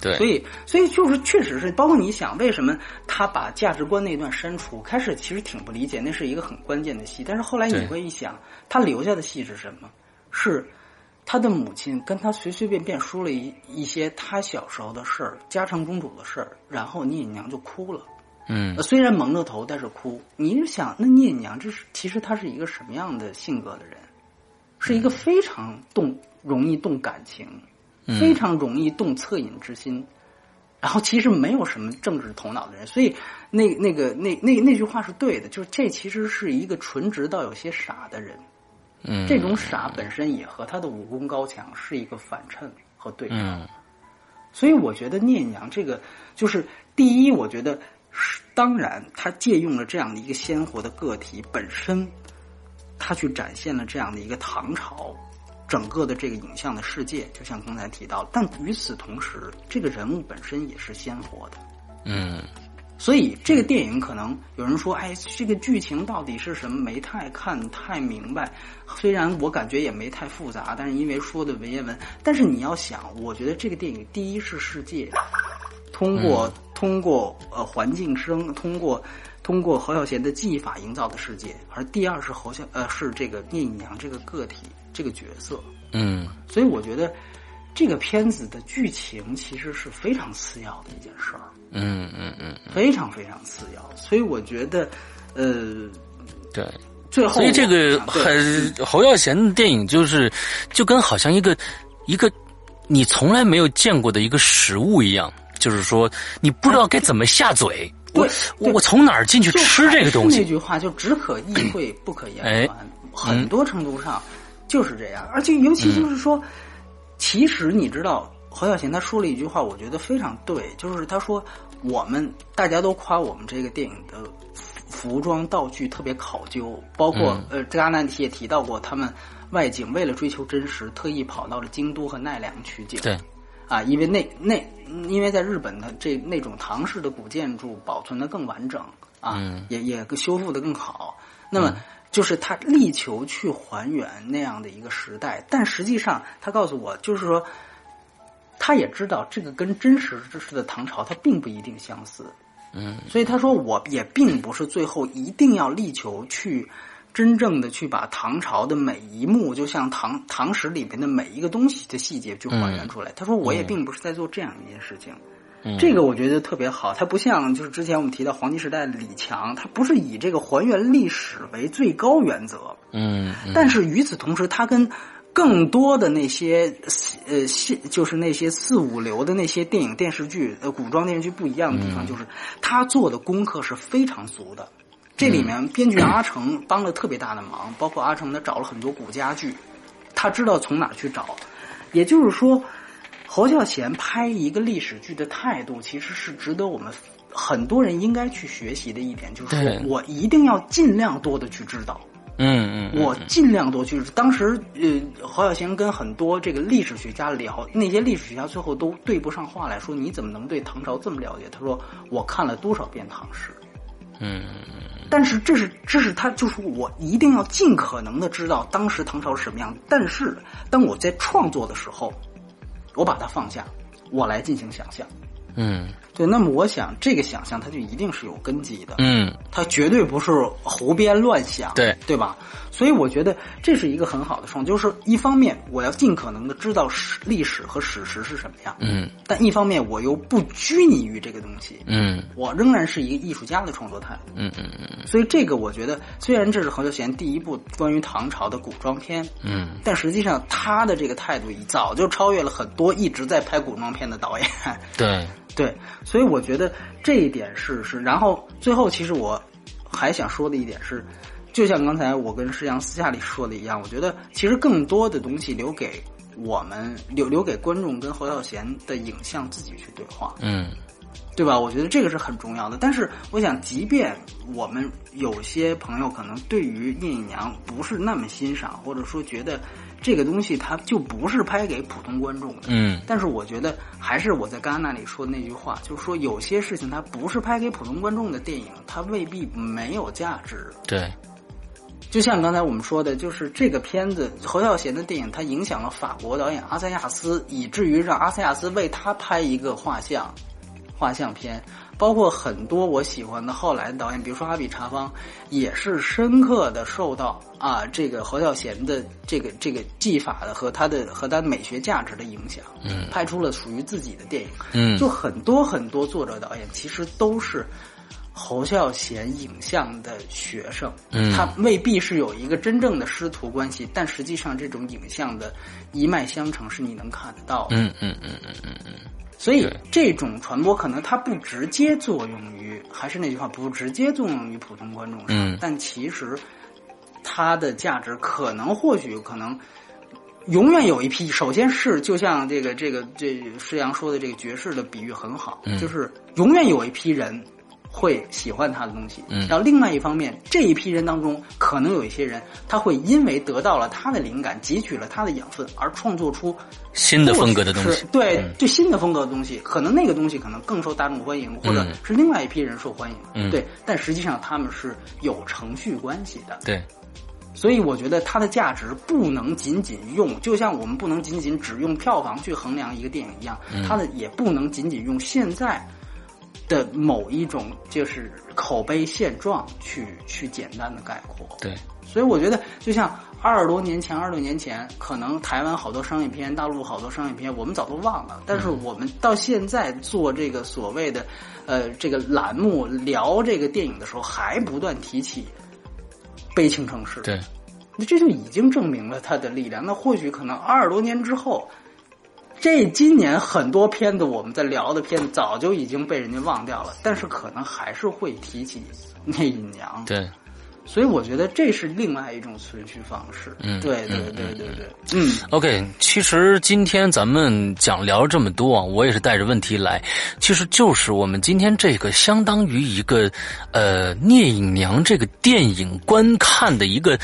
对，所以，所以就是确实是，包括你想，为什么他把价值观那段删除？开始其实挺不理解，那是一个很关键的戏。但是后来你会一想，他留下的戏是什么？是他的母亲跟他随随便便说了一一些他小时候的事儿，家常公主的事儿，然后聂隐娘就哭了。嗯，虽然蒙着头，但是哭。你是想，那聂隐娘这是其实她是一个什么样的性格的人？是一个非常动、容易动感情。非常容易动恻隐之心，然后其实没有什么政治头脑的人，所以那那个那那那句话是对的，就是这其实是一个纯直到有些傻的人，嗯，这种傻本身也和他的武功高强是一个反衬和对照，所以我觉得聂娘这个就是第一，我觉得是当然他借用了这样的一个鲜活的个体本身，他去展现了这样的一个唐朝。整个的这个影像的世界，就像刚才提到，但与此同时，这个人物本身也是鲜活的。嗯，所以这个电影可能有人说，哎，这个剧情到底是什么？没太看太明白。虽然我感觉也没太复杂，但是因为说的文言文。但是你要想，我觉得这个电影第一是世界，通过通过呃环境声，通过通过侯孝贤的技法营造的世界，而第二是侯孝呃是这个聂隐娘这个个体。这个角色，嗯，所以我觉得这个片子的剧情其实是非常次要的一件事儿，嗯嗯嗯，非常非常次要。所以我觉得，呃，对，最后，所以这个很侯耀贤的电影就是就跟好像一个一个你从来没有见过的一个食物一样，就是说你不知道该怎么下嘴，我我从哪儿进去吃这个东西？那句话就只可意会不可言传，很多程度上。就是这样，而且尤其就是说，其实你知道，侯孝贤他说了一句话，我觉得非常对，就是他说我们大家都夸我们这个电影的服装道具特别考究，包括呃，这阿难提也提到过，他们外景为了追求真实，特意跑到了京都和奈良取景。对，啊，因为那那因为在日本的这那种唐式的古建筑保存的更完整啊，也也修复的更好，那么。就是他力求去还原那样的一个时代，但实际上他告诉我，就是说，他也知道这个跟真实之事的唐朝，它并不一定相似。嗯，所以他说，我也并不是最后一定要力求去真正的去把唐朝的每一幕，就像唐唐史里面的每一个东西的细节去还原出来。他说，我也并不是在做这样一件事情。这个我觉得特别好，它不像就是之前我们提到黄金时代的李强，他不是以这个还原历史为最高原则。嗯，但是与此同时，他跟更多的那些呃，就是那些四五流的那些电影电视剧呃古装电视剧不一样的地方，就是他做的功课是非常足的。这里面编剧阿成帮了特别大的忙，包括阿成他找了很多古家具，他知道从哪去找。也就是说。侯孝贤拍一个历史剧的态度，其实是值得我们很多人应该去学习的一点，就是说我一定要尽量多的去知道。嗯嗯，我尽量多去。当时呃，侯孝贤跟很多这个历史学家聊，那些历史学家最后都对不上话来说，你怎么能对唐朝这么了解？他说我看了多少遍唐诗。嗯，但是这是这是他就是我一定要尽可能的知道当时唐朝是什么样。但是当我在创作的时候。我把它放下，我来进行想象。嗯，对。那么我想，这个想象它就一定是有根基的。嗯，它绝对不是胡编乱想。对，对吧？所以我觉得这是一个很好的创就是一方面我要尽可能的知道史历史和史实是什么样，嗯，但一方面我又不拘泥于这个东西，嗯，我仍然是一个艺术家的创作态度，嗯嗯嗯，所以这个我觉得虽然这是侯孝贤第一部关于唐朝的古装片，嗯，但实际上他的这个态度早就超越了很多一直在拍古装片的导演，对 <laughs> 对，所以我觉得这一点是是，然后最后其实我还想说的一点是。就像刚才我跟施阳私下里说的一样，我觉得其实更多的东西留给我们留留给观众跟侯孝贤的影像自己去对话，嗯，对吧？我觉得这个是很重要的。但是我想，即便我们有些朋友可能对于聂隐娘不是那么欣赏，或者说觉得这个东西它就不是拍给普通观众的，嗯，但是我觉得还是我在戛纳里说的那句话，就是说有些事情它不是拍给普通观众的电影，它未必没有价值，对。就像刚才我们说的，就是这个片子侯孝贤的电影，它影响了法国导演阿塞亚斯，以至于让阿塞亚斯为他拍一个画像，画像片。包括很多我喜欢的后来的导演，比如说阿比查邦，也是深刻的受到啊这个侯孝贤的这个这个技法的和他的和他美学价值的影响，嗯，拍出了属于自己的电影。嗯，就很多很多作者导演其实都是。侯孝贤影像的学生，嗯，他未必是有一个真正的师徒关系，但实际上这种影像的一脉相承是你能看得到的。嗯嗯嗯嗯嗯嗯。所以这种传播可能它不直接作用于，还是那句话，不直接作用于普通观众上。嗯。但其实它的价值可能或许可能永远有一批。首先是就像这个这个这施阳说的这个爵士的比喻很好，就是永远有一批人。会喜欢他的东西，嗯，然后另外一方面，这一批人当中，可能有一些人，他会因为得到了他的灵感，汲取了他的养分，而创作出新的风格的东西，对，就新的风格的东西，可能那个东西可能更受大众欢迎，或者是另外一批人受欢迎，嗯，对，但实际上他们是有程序关系的，对，所以我觉得它的价值不能仅仅用，就像我们不能仅仅只用票房去衡量一个电影一样，它的也不能仅仅用现在。的某一种就是口碑现状去去简单的概括，对，所以我觉得就像二十多年前、二十多年前，可能台湾好多商业片、大陆好多商业片，我们早都忘了，但是我们到现在做这个所谓的呃这个栏目聊这个电影的时候，还不断提起《悲情城市》，对，那这就已经证明了它的力量。那或许可能二十多年之后。这今年很多片子我们在聊的片子早就已经被人家忘掉了，但是可能还是会提起聂隐娘。对，所以我觉得这是另外一种存续方式。嗯，对对对对对。嗯，OK，其实今天咱们讲聊这么多啊，我也是带着问题来，其实就是我们今天这个相当于一个呃聂隐娘这个电影观看的一个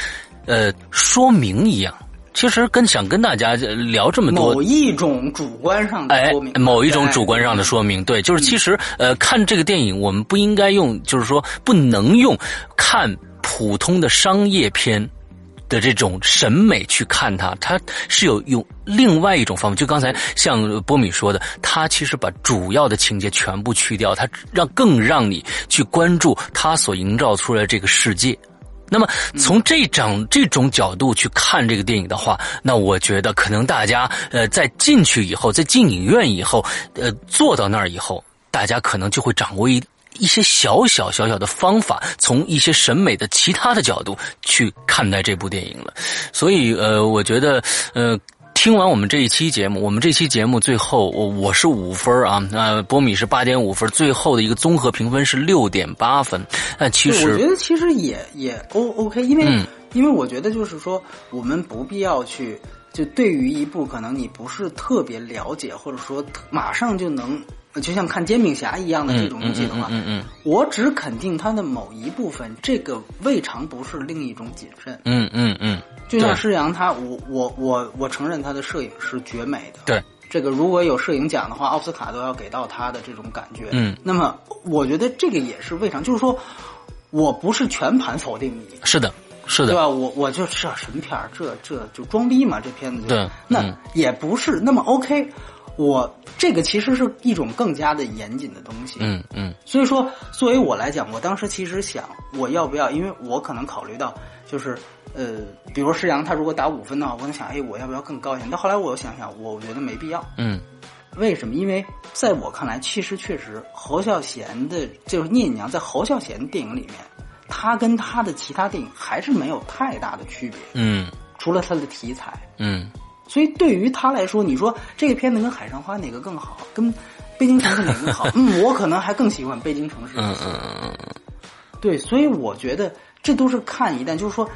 呃说明一样。其实跟想跟大家聊这么多，某一种主观上的说明，某一种主观上的说明，对，就是其实呃，看这个电影，我们不应该用，就是说不能用看普通的商业片的这种审美去看它，它是有用另外一种方法。就刚才像波米说的，他其实把主要的情节全部去掉，他让更让你去关注他所营造出来这个世界。那么从这种这种角度去看这个电影的话，那我觉得可能大家呃在进去以后，在进影院以后，呃坐到那儿以后，大家可能就会掌握一一些小小小小的方法，从一些审美的其他的角度去看待这部电影了。所以呃，我觉得呃。听完我们这一期节目，我们这期节目最后我我是五分啊，那波米是八点五分，最后的一个综合评分是六点八分。那其实我觉得其实也也 O OK，因为因为我觉得就是说我们不必要去就对于一部可能你不是特别了解，或者说马上就能。就像看煎饼侠一样的这种东西的话，嗯嗯，我只肯定他的某一部分，这个未尝不是另一种谨慎。嗯嗯嗯，就像施洋他，我我我我承认他的摄影是绝美的。对，这个如果有摄影奖的话，奥斯卡都要给到他的这种感觉。嗯，那么我觉得这个也是未尝，就是说我不是全盘否定你。是的，是的，对吧？我我就这神片这这就装逼嘛，这片子。对，那也不是那么 OK。我这个其实是一种更加的严谨的东西，嗯嗯，所以说作为我来讲，我当时其实想我要不要，因为我可能考虑到就是呃，比如施洋他如果打五分的话，我能想，哎，我要不要更高一点？但后来我又想想，我觉得没必要，嗯，为什么？因为在我看来，其实确实侯孝贤的就是聂隐娘在侯孝贤电影里面，他跟他的其他电影还是没有太大的区别，嗯，除了他的题材，嗯。所以对于他来说，你说这个片子跟《海上花》哪个更好？跟《北京城市》哪个更好？<laughs> 嗯，我可能还更喜欢《北京城市》。嗯嗯嗯嗯。对，所以我觉得这都是看一旦，就是说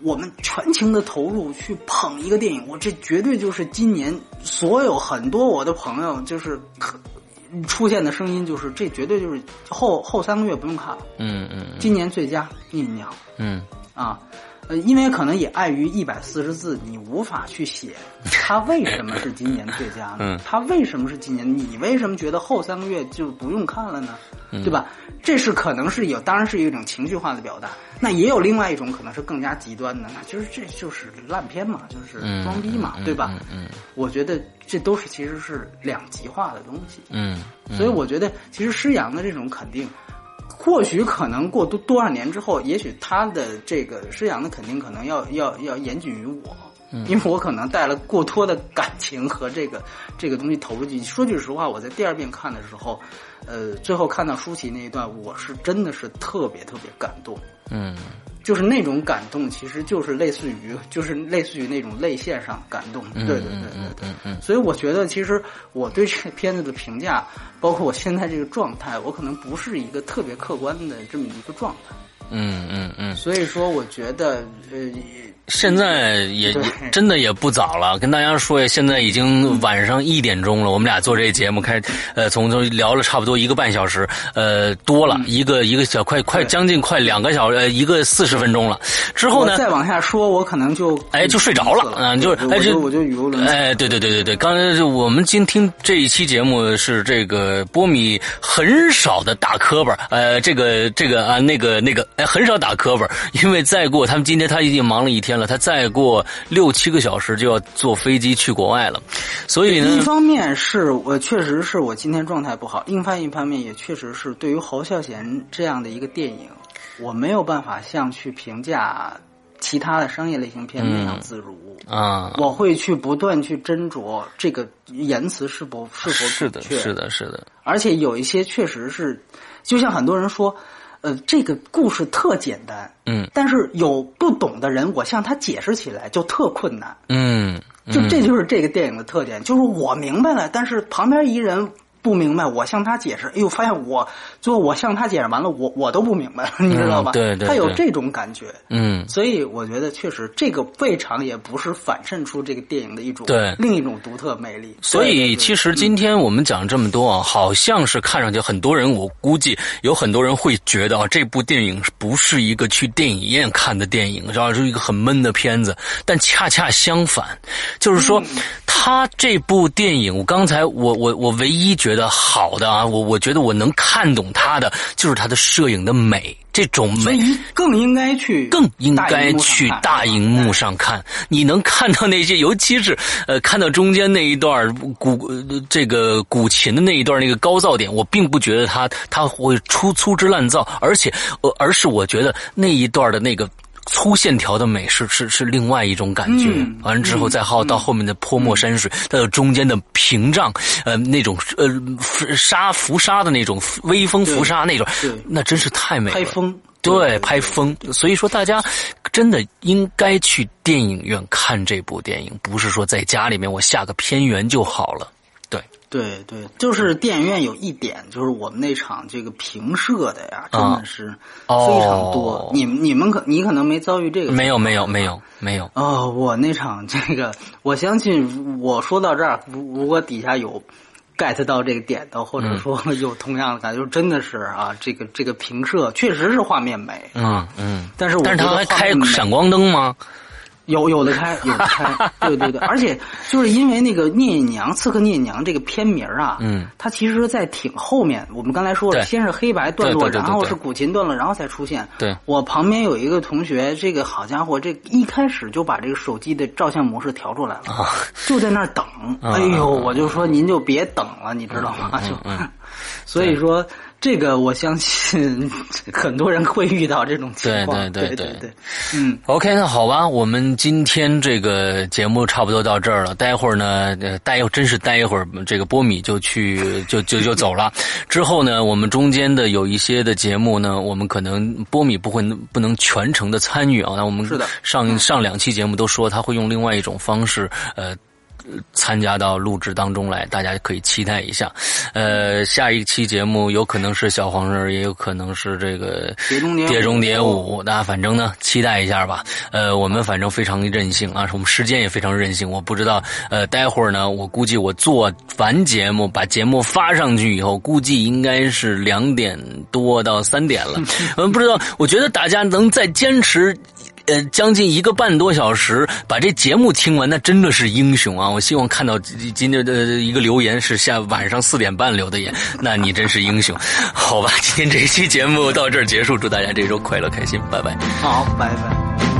我们全情的投入去捧一个电影，我这绝对就是今年所有很多我的朋友就是出现的声音，就是这绝对就是后后三个月不用看了。嗯嗯。今年最佳《印娘》。嗯。啊。呃，因为可能也碍于一百四十字，你无法去写他为什么是今年最佳呢？<laughs> 嗯，他为什么是今年？你为什么觉得后三个月就不用看了呢？对吧？这是可能是有，当然是一种情绪化的表达。那也有另外一种可能是更加极端的，那就是这就是烂片嘛，就是装逼嘛，对吧？嗯，我觉得这都是其实是两极化的东西。嗯，所以我觉得其实施洋的这种肯定。或许可能过多多少年之后，也许他的这个施洋的肯定可能要要要严谨于我，因为我可能带了过多的感情和这个这个东西投入进去。说句实话，我在第二遍看的时候，呃，最后看到舒淇那一段，我是真的是特别特别感动。嗯。就是那种感动，其实就是类似于，就是类似于那种泪腺上感动。对对对对对。嗯。所以我觉得，其实我对这片子的评价，包括我现在这个状态，我可能不是一个特别客观的这么一个状态。嗯嗯嗯。所以说，我觉得呃。现在也真的也不早了，跟大家说呀，现在已经晚上一点钟了。我们俩做这节目开，呃，从从聊了差不多一个半小时，呃，多了一个一个小快快将近快两个小时，呃，一个四十分钟了。之后呢，再往下说，我可能就哎就睡着了，嗯，就是哎就我就语无伦次。哎，对对对对对，刚才就我们今听这一期节目是这个波米很少的打磕巴，呃，这个这个啊那个那个哎很少打磕巴，因为再过他们今天他已经忙了一天。了，他再过六七个小时就要坐飞机去国外了，所以呢，一方面是我确实是我今天状态不好，另外一方面也确实是对于侯孝贤这样的一个电影，我没有办法像去评价其他的商业类型片那样自如啊，我会去不断去斟酌这个言辞是否是否准确，是的，是的，而且有一些确实是，就像很多人说。呃，这个故事特简单，嗯，但是有不懂的人，我向他解释起来就特困难，嗯，就这就是这个电影的特点，就是我明白了，但是旁边一人。不明白，我向他解释，哎呦，发现我最后我向他解释完了，我我都不明白，<laughs> 你知道吧？对对，他有这种感觉，嗯，所以我觉得确实这个未尝也不是反衬出这个电影的一种对另一种独特魅力。所以其实今天我们讲这么多啊，好像是看上去很多人，我估计有很多人会觉得啊，这部电影不是一个去电影院看的电影，然后是一个很闷的片子。但恰恰相反，就是说他这部电影，我刚才我我我唯一觉得好的啊，我我觉得我能看懂他的，就是他的摄影的美，这种美更应该去更应该去大荧幕上看。你能看到那些，<laughs> 尤其是呃，看到中间那一段古这个古琴的那一段那个高噪点，我并不觉得他他会出粗制滥造，而且呃，而是我觉得那一段的那个。粗线条的美是是是另外一种感觉，完了之后再好到后面的泼墨山水，再有中间的屏障，呃，那种呃沙浮沙的那种微风浮沙那种，那真是太美了。拍风，对，拍风。所以说，大家真的应该去电影院看这部电影，不是说在家里面我下个片源就好了。对对，就是电影院有一点，就是我们那场这个平射的呀，真的是非常多。你你们可你可能没遭遇这个？没有没有没有没有。哦，我那场这个，我相信我说到这儿，如果底下有 get 到这个点的，或者说 <laughs> 有同样的感觉，真的是啊，这个这个平射确实是画面美。嗯嗯。但是但是他还开闪光灯吗？有有的开，有的开，<laughs> 对对对，而且就是因为那个聂隐娘、刺客聂隐娘这个片名啊，嗯，它其实，在挺后面。我们刚才说了，先是黑白段落，然后是古琴段落，然后才出现。对，我旁边有一个同学，这个好家伙，这一开始就把这个手机的照相模式调出来了，就在那儿等。哎呦，我就说您就别等了，你知道吗？<laughs> 就，<laughs> 所以说。这个我相信很多人会遇到这种情况。对对对对，嗯。OK，那好吧，我们今天这个节目差不多到这儿了。待会儿呢，待真是待一会儿，这个波米就去 <laughs> 就就就走了。之后呢，我们中间的有一些的节目呢，我们可能波米不会不能全程的参与啊。那我们是的，上上两期节目都说他会用另外一种方式，呃。参加到录制当中来，大家可以期待一下。呃，下一期节目有可能是小黄人，也有可能是这个《碟中谍五》。那反正呢，期待一下吧。呃，我们反正非常任性啊，我们时间也非常任性。我不知道，呃，待会儿呢，我估计我做完节目，把节目发上去以后，估计应该是两点多到三点了。嗯，<laughs> 不知道，我觉得大家能再坚持。呃，将近一个半多小时把这节目听完，那真的是英雄啊！我希望看到今天的一个留言是下晚上四点半留的言，那你真是英雄。好吧，今天这期节目到这儿结束，祝大家这周快乐开心，拜拜。好，拜拜。